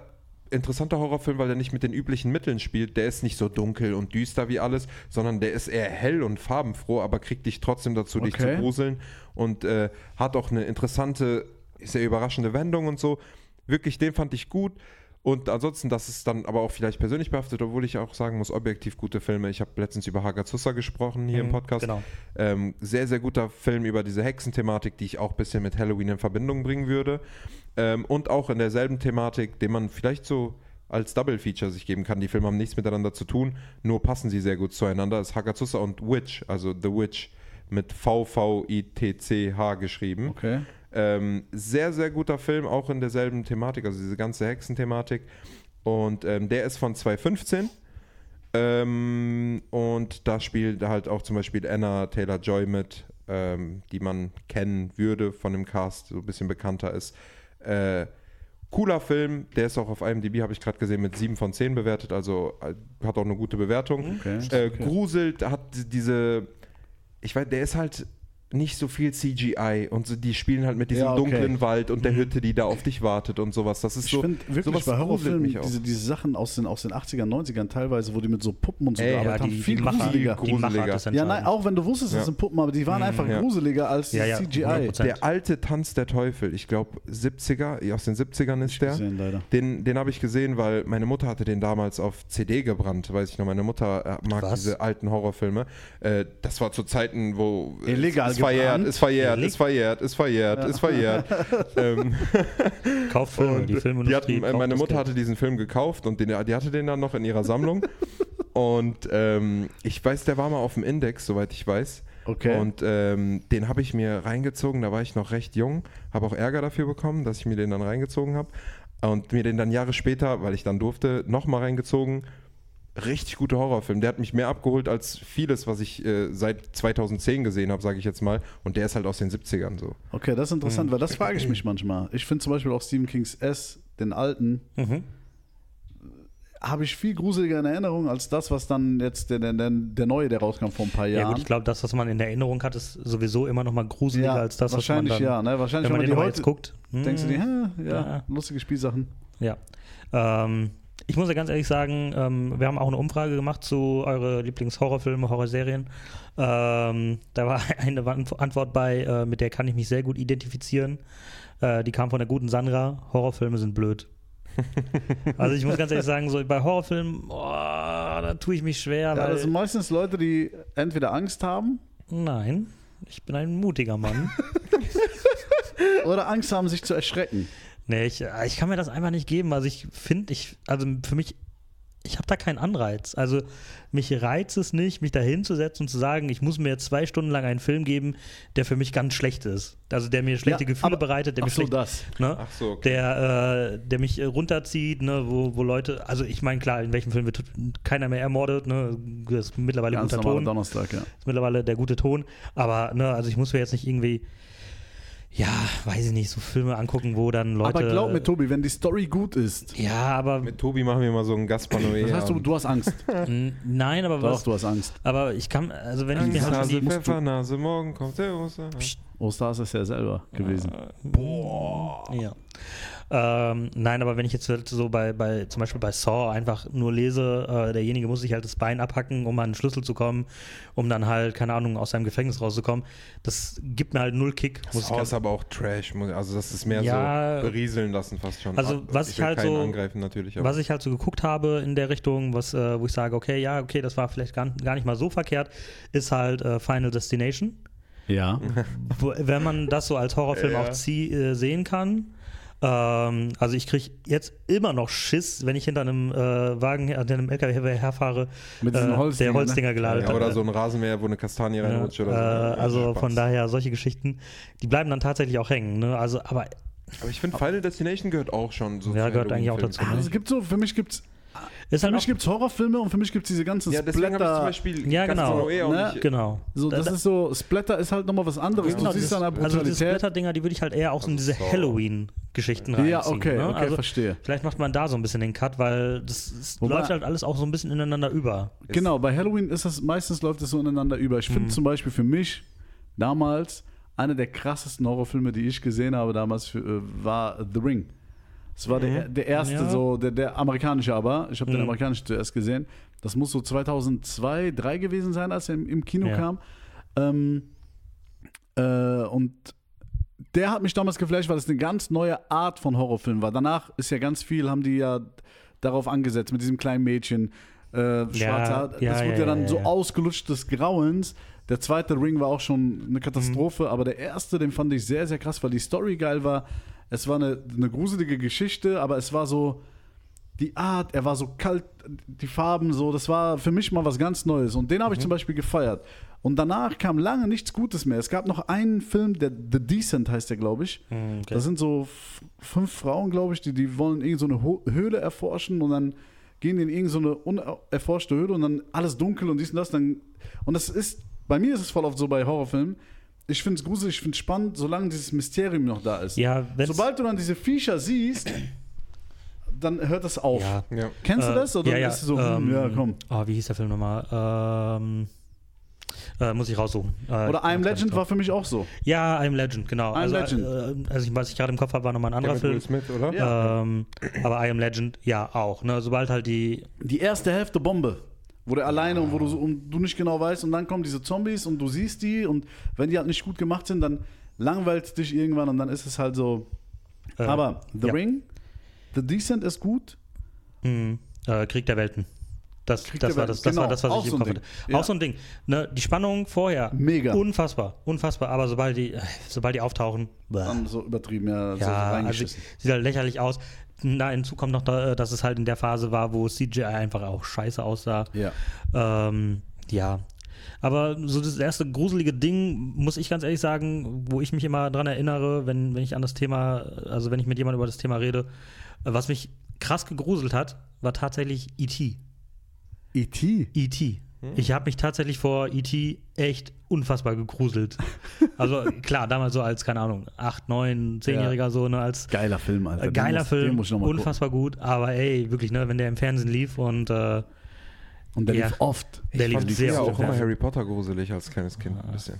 interessanter Horrorfilm, weil der nicht mit den üblichen Mitteln spielt. Der ist nicht so dunkel und düster wie alles, sondern der ist eher hell und farbenfroh, aber kriegt dich trotzdem dazu, dich Okay. zu gruseln und äh, hat auch eine interessante, sehr überraschende Wendung und so. Wirklich, den fand ich gut. Und ansonsten, das ist dann aber auch vielleicht persönlich behaftet, obwohl ich auch sagen muss, objektiv gute Filme. Ich habe letztens über Hagazusa gesprochen hier im Mhm, Podcast. genau. Ähm, sehr, sehr guter Film über diese Hexenthematik, die ich auch ein bisschen mit Halloween in Verbindung bringen würde. Ähm, und auch in derselben Thematik, den man vielleicht so als Double Feature sich geben kann. Die Filme haben nichts miteinander zu tun, nur passen sie sehr gut zueinander. ist Hagazusa und Witch, also The Witch mit V-V-I-T-C-H geschrieben. Okay. Ähm, sehr, sehr guter Film, auch in derselben Thematik, also diese ganze Hexenthematik. Und ähm, der ist von 2015. Ähm, und da spielt halt auch zum Beispiel Anna Taylor-Joy mit, ähm, die man kennen würde von dem Cast, so ein bisschen bekannter ist. Äh, cooler Film, der ist auch auf IMDb, habe ich gerade gesehen, mit 7 von 10 bewertet, also äh, hat auch eine gute Bewertung. Okay. Äh. Gruselt hat diese, ich weiß, der ist halt nicht so viel CGI und so, die spielen halt mit diesem Ja, okay. dunklen Wald und der Hütte, die da auf dich wartet und sowas. Das ist Ich so. finde wirklich sowas bei Horrorfilmen mich auch. diese, diese Sachen aus den, aus den 80ern, 90ern teilweise, wo die mit so Puppen und so Ey, gearbeitet Ja, haben, die, viel die, Macher, gruseliger. die Gruseliger. Ja, nein, auch wenn du wusstest, Ja. das sind Puppen, aber die waren einfach ja. gruseliger als Ja, ja, CGI. 100%. Der alte Tanz der Teufel, ich glaube 70er, aus den 70ern ist der. Gesehen, leider. Den, den habe ich gesehen, weil meine Mutter hatte den damals auf CD gebrannt, weiß ich noch. Meine Mutter äh, mag Was? diese alten Horrorfilme. Äh, das war zu Zeiten, wo äh, Illegal ist verjährt, ist verjährt, ist verjährt, ist verjährt, ist verjährt. ähm, Kauf Filme, und die die Filmindustrie. hatten, äh, meine Mutter hatte diesen Film gekauft und den, die hatte den dann noch in ihrer Sammlung. und ähm, ich weiß, der war mal auf dem Index, soweit ich weiß. Okay. Und ähm, den habe ich mir reingezogen, da war ich noch recht jung, habe auch Ärger dafür bekommen, dass ich mir den dann reingezogen habe. Und mir den dann Jahre später, weil ich dann durfte, nochmal reingezogen. Richtig guter Horrorfilm. Der hat mich mehr abgeholt als vieles, was ich äh, seit 2010 gesehen habe, sage ich jetzt mal. Und der ist halt aus den 70ern so. Okay, das ist interessant, Mhm. weil das frage ich mich manchmal. Ich finde zum Beispiel auch Stephen Kings S, den alten, Mhm. habe ich viel gruseliger in Erinnerung als das, was dann jetzt der, der, der, neue, der rauskam vor ein paar Ja Jahren. gut, ich glaube, das, was man in Erinnerung hat, ist sowieso immer noch mal gruseliger als das, was man wahrscheinlich dann, ja. Ne? Wahrscheinlich, wenn man den die noch heute jetzt guckt. denkst du dir, hm, hä, ja, Ja. lustige Spielsachen. Ja. Ähm, ich muss ja ganz ehrlich sagen, ähm, wir haben auch eine Umfrage gemacht zu eure Lieblingshorrorfilme, Horrorserien. Ähm, da war eine Antwort bei, äh, mit der kann ich mich sehr gut identifizieren. Äh, die kam von der guten Sandra. Horrorfilme sind blöd. also ich muss ganz ehrlich sagen, so bei Horrorfilmen, oh, da tue ich mich schwer, Ja, das sind meistens Leute, die entweder Angst haben nein, ich bin ein mutiger Mann. oder Angst haben, sich zu erschrecken. Nee, ich, äh, ich kann mir das einfach nicht geben. Also ich finde, ich, also für mich, ich habe da keinen Anreiz. Also mich reizt es nicht, mich da hinzusetzen und zu sagen, ich muss mir jetzt zwei Stunden lang einen Film geben, der für mich ganz schlecht ist. Also der mir schlechte Ja, Gefühle aber- bereitet, der Ach mich so, schlecht, das. ne? Ach so, okay. der, äh, der mich äh, runterzieht, ne, wo, wo Leute, also ich meine, klar, in welchem Film wird keiner mehr ermordet, ne? Das ist mittlerweile Ganz guter Ton Donnerstag, ja. ist mittlerweile der gute Ton. Aber, ne, also ich muss mir jetzt nicht irgendwie, ja, weiß ich nicht, so Filme angucken, wo dann Leute. Aber glaub mir, Tobi, wenn die Story gut ist, Ja, aber Mit Tobi machen wir mal so einen Gaspar Noé. das heißt, du, du hast Angst. nein, aber Doch, was. du hast Angst. Aber ich kann, also wenn ich mir halt Nase, die, Pfeffernase, morgen kommt der Oster. Oster ist es ja selber gewesen. Boah. Ja. Ähm, nein, aber wenn ich jetzt halt so bei, bei, zum Beispiel bei Saw einfach nur lese, äh, derjenige muss sich halt das Bein abhacken, um an einen Schlüssel zu kommen, um dann halt, keine Ahnung, aus seinem Gefängnis rauszukommen, das gibt mir halt null Kick. Muss ich Das ganz- ist aber auch Trash. Also das ist mehr Ja. so berieseln lassen fast schon. Also, was ich will halt so- angreifen natürlich. Aber Was ich halt so geguckt habe in der Richtung, was, äh, wo ich sage, okay, ja, okay, das war vielleicht gar, gar nicht mal so verkehrt, ist halt äh, Final Destination. Ja. Wenn man das so als Horrorfilm Ja. auch zieh, äh, sehen kann. Ähm, also ich kriege jetzt immer noch Schiss, wenn ich hinter einem äh, Wagen, hinter einem LKW herfahre, Mit äh, Holzdingern, der Holzdinger ne? geladen ja, hat. oder so ein Rasenmäher, wo eine Kastanie reinrutscht Ja, oder so. äh, Ja, also Spaß. von daher solche Geschichten, die bleiben dann tatsächlich auch hängen. Ne? Also, aber Aber ich finde, Final Destination gehört auch schon so Ja, zu gehört eigentlich auch dazu, Ah, es gibt so, für mich gibt's, ist für halt mich auch, gibt's Horrorfilme und für mich gibt's diese ganzen Ja, deswegen habe ich zum Splatter. Beispiel Ja, genau. Noé auch Ne? nicht. genau. So, das Da- ist so, Splatter ist halt nochmal was anderes. Genau, du siehst der also diese. Splatter-Dinger, die würde ich halt eher auch so in diese so. Halloween-Geschichten reinziehen. ja, okay, ne? okay, also verstehe. vielleicht macht man da so ein bisschen den Cut, weil das, das Wobei- läuft halt alles auch so ein bisschen ineinander über. Genau, bei Halloween ist das, meistens läuft es so ineinander über. Ich finde Mhm. zum Beispiel für mich damals einer der krassesten Horrorfilme, die ich gesehen habe damals, für, äh, war The Ring. Es war der, der erste, Ja. so, der, der amerikanische aber. Ich habe den Mhm. amerikanischen zuerst gesehen. Das muss so 2002, 2003 gewesen sein, als er im, im Kino Ja. kam. Ähm, äh, und der hat mich damals geflasht, weil es eine ganz neue Art von Horrorfilm war. Danach ist ja ganz viel, haben die ja darauf angesetzt, mit diesem kleinen Mädchen. Äh, schwarze Haar. ja, das wurde ja, ja, dann ja, so ja. ausgelutscht des Grauens. Der zweite Ring war auch schon eine Katastrophe, Mhm. aber der erste, den fand ich sehr, sehr krass, weil die Story geil war. Es war eine, eine gruselige Geschichte, aber es war so die Art, er war so kalt, die Farben so, das war für mich mal was ganz Neues und den habe Mhm. ich zum Beispiel gefeiert. Und danach kam lange nichts Gutes mehr. Es gab noch einen Film, der The Decent heißt der, glaube ich. Hm, okay. Da sind so fünf Frauen, glaube ich, die, die wollen irgend so eine Ho Höhle erforschen und dann gehen die in irgend so eine unerforschte Höhle und dann alles dunkel und dies und das. Dann, und das ist, bei mir ist es voll oft so bei Horrorfilmen. Ich finde es gruselig, ich finde es spannend, solange dieses Mysterium noch da ist. ja, Sobald du dann diese Viecher siehst, dann hört das auf. ja, Ja. Kennst du Äh, das? Oder ja, ja, ist es so, ähm, hm, ja, komm. Oh, wie hieß der Film nochmal? Ähm, äh, muss ich raussuchen. Äh, Oder ich I Am komm's gar Legend war für mich auch so. Ja, I Am Legend, genau. I Am also, Legend. Äh, also ich, was ich gerade im Kopf habe, war nochmal ein anderer Film. Will Smith, oder? Ja. Ähm, aber I Am Legend, ja, auch. Ne? Sobald halt die. Die erste Hälfte Bombe. Wo der alleine und wo du, so, und du nicht genau weißt und dann kommen diese Zombies und du siehst die und wenn die halt nicht gut gemacht sind, dann langweilt dich irgendwann und dann ist es halt so. Äh, Aber The ja. Ring, The Decent ist gut. mh, äh, Krieg der Welten. Das, das, war das, das Welten, war das, was genau, ich auch im so Kopf hatte. Ja. Auch so ein Ding. Ne? Die Spannung vorher. Mega. Unfassbar, unfassbar. Aber sobald die, äh, sobald die auftauchen. Dann so übertrieben, ja, so ja, also, reingeschissen. sieht halt lächerlich aus. Da hinzu kommt noch, da, dass es halt in der Phase war, wo CGI einfach auch scheiße aussah. ja. Ähm, ja. Aber so das erste gruselige Ding, muss ich ganz ehrlich sagen, wo ich mich immer dran erinnere, wenn, wenn ich an das Thema, also wenn ich mit jemandem über das Thema rede, äh, was mich krass gegruselt hat, war tatsächlich E E.T. E.T. E.T. Ich habe mich tatsächlich vor E.T. echt unfassbar gegruselt. Also klar, damals so als, keine Ahnung, 8, 9, 10-Jähriger so, ne, als Geiler Film, Alter. äh, Den geiler muss- Film, muss ich noch mal gucken. unfassbar gut, aber ey, wirklich, ne, wenn der im Fernsehen lief und äh, Und der Ja. lief oft. der lief fand sehr oft auch im immer. Harry Potter gruselig als kleines Kind. Ein bisschen.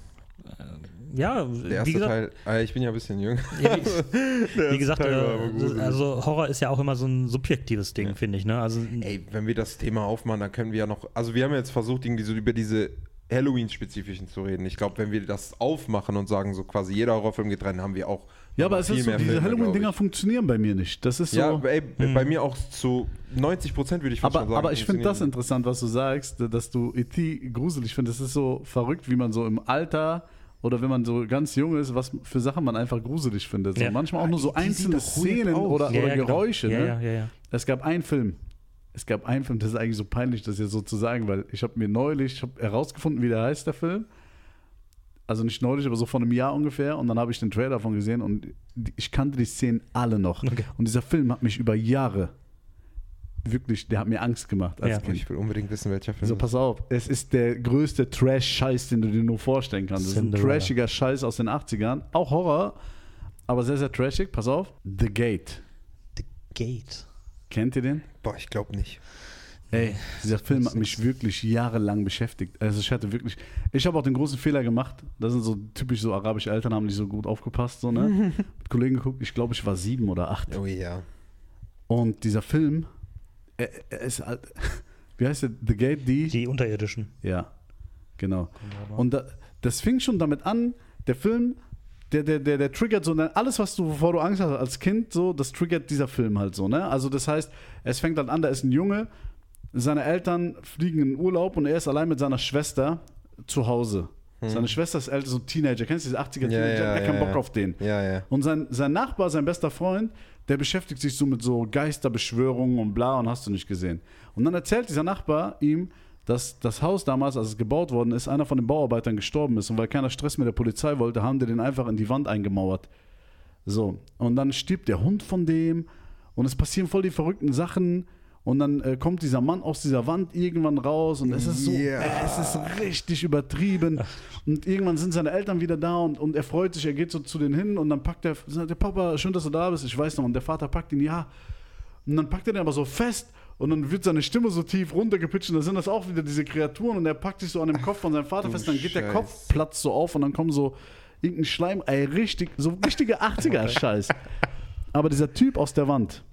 Ja, Der wie erste gesagt, Teil, äh, ich bin ja ein bisschen jünger. Ja, wie, wie gesagt, äh, also Horror ist ja auch immer so ein subjektives Ding, Ja. finde ich. Ne? Also, Ey, wenn wir das Thema aufmachen, dann können wir ja noch. Also, wir haben jetzt versucht, irgendwie so über diese Halloween-spezifischen zu reden. Ich glaube, wenn wir das aufmachen und sagen, so quasi jeder Horrorfilm geht rein, haben wir auch. Ja, aber es ist so, mehr diese Halloween-Dinger funktionieren bei mir nicht. Das ist so. Ja, ey, Hm. bei mir auch zu 90 Prozent würde ich fast Aber, schon sagen. aber ich finde das interessant, was du sagst, dass du E.T. gruselig findest. Es ist so verrückt, wie man so im Alter oder wenn man so ganz jung ist, was für Sachen man einfach gruselig findet. So Ja. Manchmal auch nur so E.T. sieht einzelne Szenen oder, ja, oder genau. Geräusche. Ja, ne? ja, ja, ja. Es gab einen Film. Es gab einen Film, das ist eigentlich so peinlich, das jetzt so zu sagen, weil ich habe mir neulich, ich habe herausgefunden, wie der heißt, der Film. Also nicht neulich, aber so vor einem Jahr ungefähr. Und dann habe ich den Trailer davon gesehen und die- ich kannte die Szenen alle noch. Okay. Und dieser Film hat mich über Jahre wirklich, der hat mir Angst gemacht als Ja. Kind. Ich will unbedingt wissen, welcher Film. So, pass auf, es ist der größte Trash-Scheiß, den du dir nur vorstellen kannst. Es ist ein trashiger Scheiß aus den 80ern. Auch Horror, aber sehr, sehr trashig. Pass auf. The Gate. The Gate. Kennt ihr den? Boah, ich glaube nicht. Ey, dieser Film hat mich wirklich jahrelang beschäftigt. Also ich hatte wirklich, ich habe auch den großen Fehler gemacht. Das sind so typisch so arabische Eltern, haben nicht so gut aufgepasst, so, ne? Mit Kollegen geguckt, ich glaube, ich war sieben oder acht. Oh ja. Und dieser Film, er, er ist halt, wie heißt der? The Gate, die? Die Unterirdischen. Ja, genau. Und da, das fing schon damit an, der Film, der, der, der, der triggert so, ne, alles, was du, wovor du Angst hast als Kind, so, das triggert dieser Film halt so, ne? Also das heißt, es fängt dann an, da ist ein Junge, seine Eltern fliegen in Urlaub und er ist allein mit seiner Schwester zu Hause. Seine Schwester ist älter, so ein Teenager, kennst du diese 80er Hm. Ja, Teenager? ja, der hat keinen ja, Bock ja. auf den. Ja, ja. Und sein, sein Nachbar, sein bester Freund, der beschäftigt sich so mit so Geisterbeschwörungen und bla und hast du nicht gesehen. Und dann erzählt dieser Nachbar ihm, dass das Haus damals, als es gebaut worden ist, einer von den Bauarbeitern gestorben ist. Und weil keiner Stress mit der Polizei wollte, haben die den einfach in die Wand eingemauert. So. Und dann stirbt der Hund von dem und es passieren voll die verrückten Sachen. Und dann äh, kommt dieser Mann aus dieser Wand irgendwann raus und es ist so, Ja. äh, es ist richtig übertrieben. Und irgendwann sind seine Eltern wieder da und, und er freut sich, er geht so zu denen hin und dann packt er, sagt der Papa, schön, dass du da bist, ich weiß noch. Und der Vater packt ihn, ja. Und dann packt er den aber so fest und dann wird seine Stimme so tief runtergepitcht und dann sind das auch wieder diese Kreaturen und er packt sich so an dem Kopf von seinem Vater du fest, dann geht der Scheiß. Kopf platzt so auf und dann kommen so irgendein Schleim, ey, richtig, so richtige 80er-Scheiß. Aber dieser Typ aus der Wand,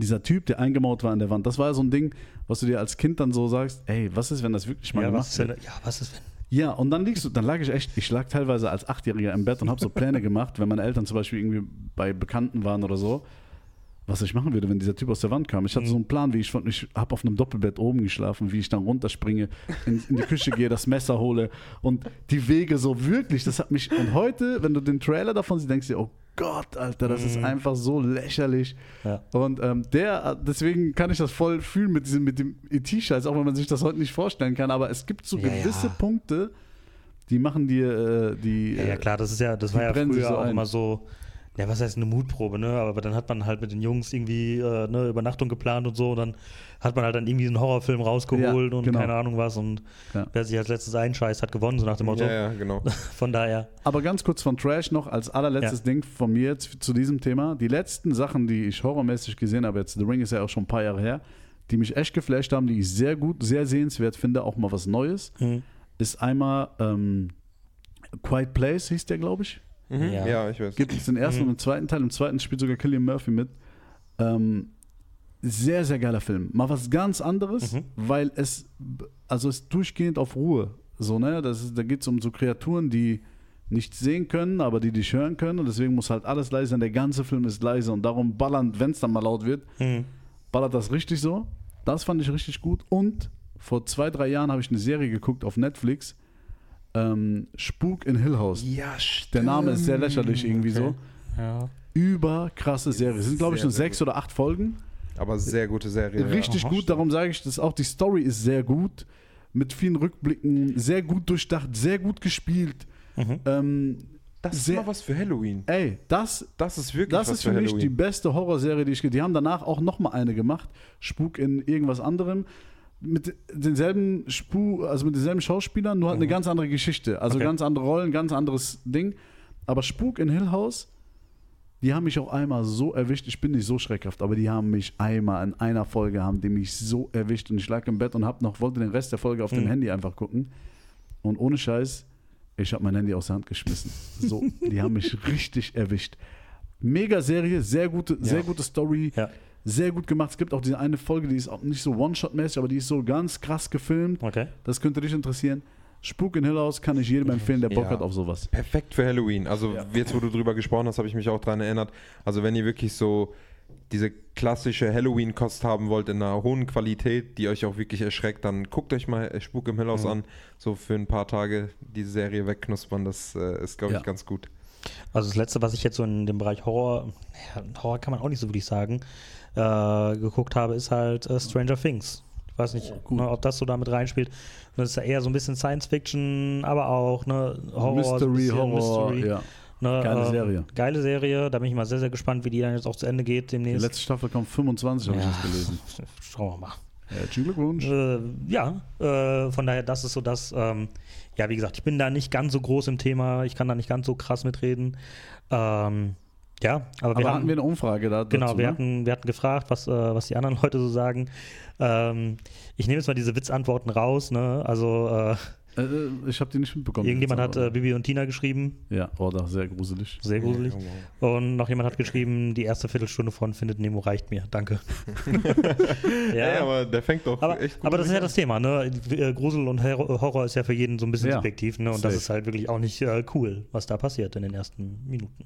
dieser Typ, der eingemauert war an der Wand, das war ja so ein Ding, was du dir als Kind dann so sagst, ey, was ist, wenn das wirklich mal Ja, gemacht was wird? ja, was ist, wenn. Ja, und dann liegst du, dann lag ich echt, ich lag teilweise als Achtjähriger im Bett und habe so Pläne gemacht, wenn meine Eltern zum Beispiel irgendwie bei Bekannten waren oder so, was ich machen würde, wenn dieser Typ aus der Wand kam. Ich hatte Mhm. so einen Plan, wie ich von, ich habe auf einem Doppelbett oben geschlafen, wie ich dann runterspringe, in, in die Küche gehe, das Messer hole und die Wege so wirklich, das hat mich, und heute, wenn du den Trailer davon siehst, denkst du dir, oh Gott, Alter, das ist Mhm. einfach so lächerlich. Ja. Und ähm, der, deswegen kann ich das voll fühlen mit diesem, mit dem ET-Scheiß, auch wenn man sich das heute nicht vorstellen kann. Aber es gibt so Ja, gewisse ja. Punkte, die machen dir äh, die. Ja, ja, klar, das ist ja, das war ja früher so auch immer so, ja, was heißt eine Mutprobe, ne? Aber dann hat man halt mit den Jungs irgendwie äh, eine Übernachtung geplant und so, und dann hat man halt dann irgendwie einen Horrorfilm rausgeholt Ja, und genau. keine Ahnung was und Ja. wer sich als letztes einscheißt, hat gewonnen, so nach dem Motto. Ja, ja, genau. Von daher, Aber ganz kurz von Trash noch als allerletztes Ding von mir jetzt zu diesem Thema. Die letzten Sachen, die ich horrormäßig gesehen habe, jetzt The Ring ist ja auch schon ein paar Jahre her, die mich echt geflasht haben, die ich sehr gut, sehr sehenswert finde, auch mal was Neues, hm, ist einmal ähm, Quiet Place, hieß der, glaube ich. Mhm. Ja. Ja. ich weiß. Gibt es den ersten Mhm. und den zweiten Teil. Im zweiten spielt sogar Killian Murphy mit. Ähm, sehr, sehr geiler Film. Mal was ganz anderes, Mhm. weil es, also es ist durchgehend auf Ruhe. So, ne? Das ist, da geht es um so Kreaturen, die nichts sehen können, aber die dich hören können. Und deswegen muss halt alles leise sein. Der ganze Film ist leise. Und darum ballern, wenn es dann mal laut wird, hm, ballert das richtig so. Das fand ich richtig gut. Und vor zwei, drei Jahren habe ich eine Serie geguckt auf Netflix. Ähm, Spuk in Hill House. Ja, stimmt. Der Name ist sehr lächerlich irgendwie okay. so ja. überkrasse Serie. Es sind, glaube ich, nur sechs oder acht Folgen. Aber sehr gute Serie. Richtig Aha, gut, darum sage ich das auch. Die Story ist sehr gut. Mit vielen Rückblicken, sehr gut durchdacht, sehr gut gespielt. Mhm. Ähm, Das ist sehr- mal was für Halloween. ey, das, Das ist wirklich das was ist für mich die beste Horrorserie, die ich Die haben danach auch noch mal eine gemacht. Spuk in irgendwas anderem. Mit denselben Spu, also mit denselben Schauspielern, nur halt eine ganz andere Geschichte. Also Okay. ganz andere Rollen, ganz anderes Ding. Aber Spuk in Hill House, die haben mich auch einmal so erwischt. Ich bin nicht so schreckhaft, aber die haben mich einmal in einer Folge haben die mich so erwischt und ich lag im Bett und hab noch wollte den Rest der Folge auf dem Mhm. Handy einfach gucken. Und ohne Scheiß, ich habe mein Handy aus der Hand geschmissen. So, die haben mich richtig erwischt. Mega Serie, sehr gute, sehr gute Story, Ja. Sehr gut gemacht. Es gibt auch diese eine Folge, die ist auch nicht so One-Shot-mäßig, aber die ist so ganz krass gefilmt. Okay. Das könnte dich interessieren. Spuk in Hill House kann ich jedem empfehlen, der Bock Ja. hat auf sowas. Perfekt für Halloween. Also Ja. jetzt, wo du drüber gesprochen hast, habe ich mich auch daran erinnert. Also wenn ihr wirklich so diese klassische Halloween-Kost haben wollt in einer hohen Qualität, die euch auch wirklich erschreckt, dann guckt euch mal Spuk im Hill House Mhm. an. So für ein paar Tage die Serie wegknuspern, das äh, ist, glaube ich, Ja. ganz gut. Also das letzte, was ich jetzt so in dem Bereich Horror, ja, Horror kann man auch nicht so wirklich sagen, äh, geguckt habe, ist halt äh, Stranger Things. Ich weiß nicht, gut. ne, ob das so damit reinspielt. Das ist ja eher so ein bisschen Science Fiction, aber auch ne, Horror. Mystery, Horror, Mystery, ja. ne, Geile ähm, Serie. Geile Serie. Da bin ich mal sehr, sehr gespannt, wie die dann jetzt auch zu Ende geht Die demnächst. letzte Staffel kommt 25, habe ich jetzt gelesen. Schauen wir mal. Herzlichen Glückwunsch. Äh, ja, äh, von daher, das ist so das. Ähm, ja, wie gesagt, ich bin da nicht ganz so groß im Thema. Ich kann da nicht ganz so krass mitreden. Ähm, ja, aber, Aber wir hatten wir eine Umfrage da genau, dazu, wir, ne? hatten, wir hatten gefragt, was, äh, was die anderen Leute so sagen. Ähm, ich nehme jetzt mal diese Witzantworten raus. Ne? Also äh, Äh, äh, ich habe die nicht mitbekommen. irgendjemand hat äh, Bibi und Tina geschrieben, ja, oh, das ist sehr gruselig. sehr gruselig. Oh, wow. Und noch jemand hat geschrieben, die erste Viertelstunde von Findet Nemo reicht mir. Danke. Ey, aber der fängt doch Aber, echt gut aber das ist ja an. das Thema, ne? Äh, Grusel und Horror ist ja für jeden so ein bisschen Ja, subjektiv, ne? Und das safe. ist halt wirklich auch nicht äh, cool, was da passiert in den ersten Minuten.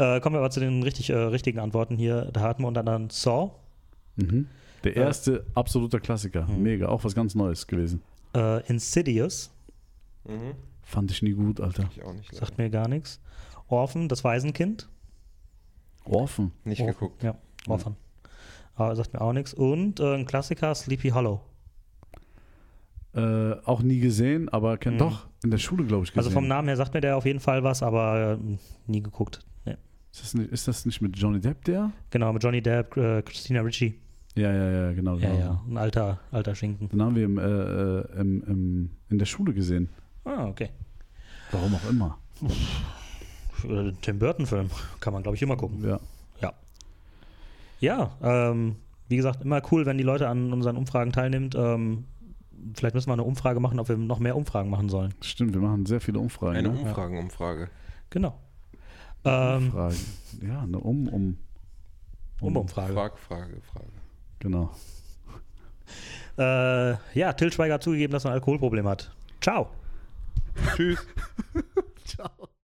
Äh, kommen wir aber zu den richtig, äh, richtigen Antworten hier. Da hatten wir unter anderem Saw, Mhm. Der Ja. erste absoluter Klassiker. Mhm. Mega, auch was ganz Neues gewesen. äh, Insidious, Mhm. Fand ich nie gut, Alter. Ich auch nicht. sagt mir gar nichts. Orphan, das Waisenkind. Orphan. Nicht Orphan, geguckt. Ja, Orphan. Aber sagt mir auch nichts. Und äh, ein Klassiker, Sleepy Hollow. Äh, auch nie gesehen, aber kenn, Mhm. doch in der Schule, glaube ich, gesehen. Also vom Namen her sagt mir der auf jeden Fall was, aber äh, nie geguckt. Nee. Ist das, nicht, ist das nicht mit Johnny Depp der? Genau, mit Johnny Depp, äh, Christina Ricci. Ja, ja, ja, genau. Ja, genau. ja, ein alter, alter Schinken. Den haben wir im, äh, äh, im, im, in der Schule gesehen. Ah, okay. Warum auch immer. Äh, Tim Burton-Film. Kann man, glaube ich, immer gucken. Ja. Ja, ähm, wie gesagt, immer cool, wenn die Leute an unseren Umfragen teilnimmt. Ähm, vielleicht müssen wir eine Umfrage machen, ob wir noch mehr Umfragen machen sollen. Stimmt, wir machen sehr viele Umfragen. Eine ne? Umfragenumfrage. Genau. Ähm, Frage. Ja, eine Um, Um. Um-Umfrage. Frage, Frage, Frage. Genau. Äh, ja, Till Schweiger hat zugegeben, dass er ein Alkoholproblem hat. Ciao. Tschüss.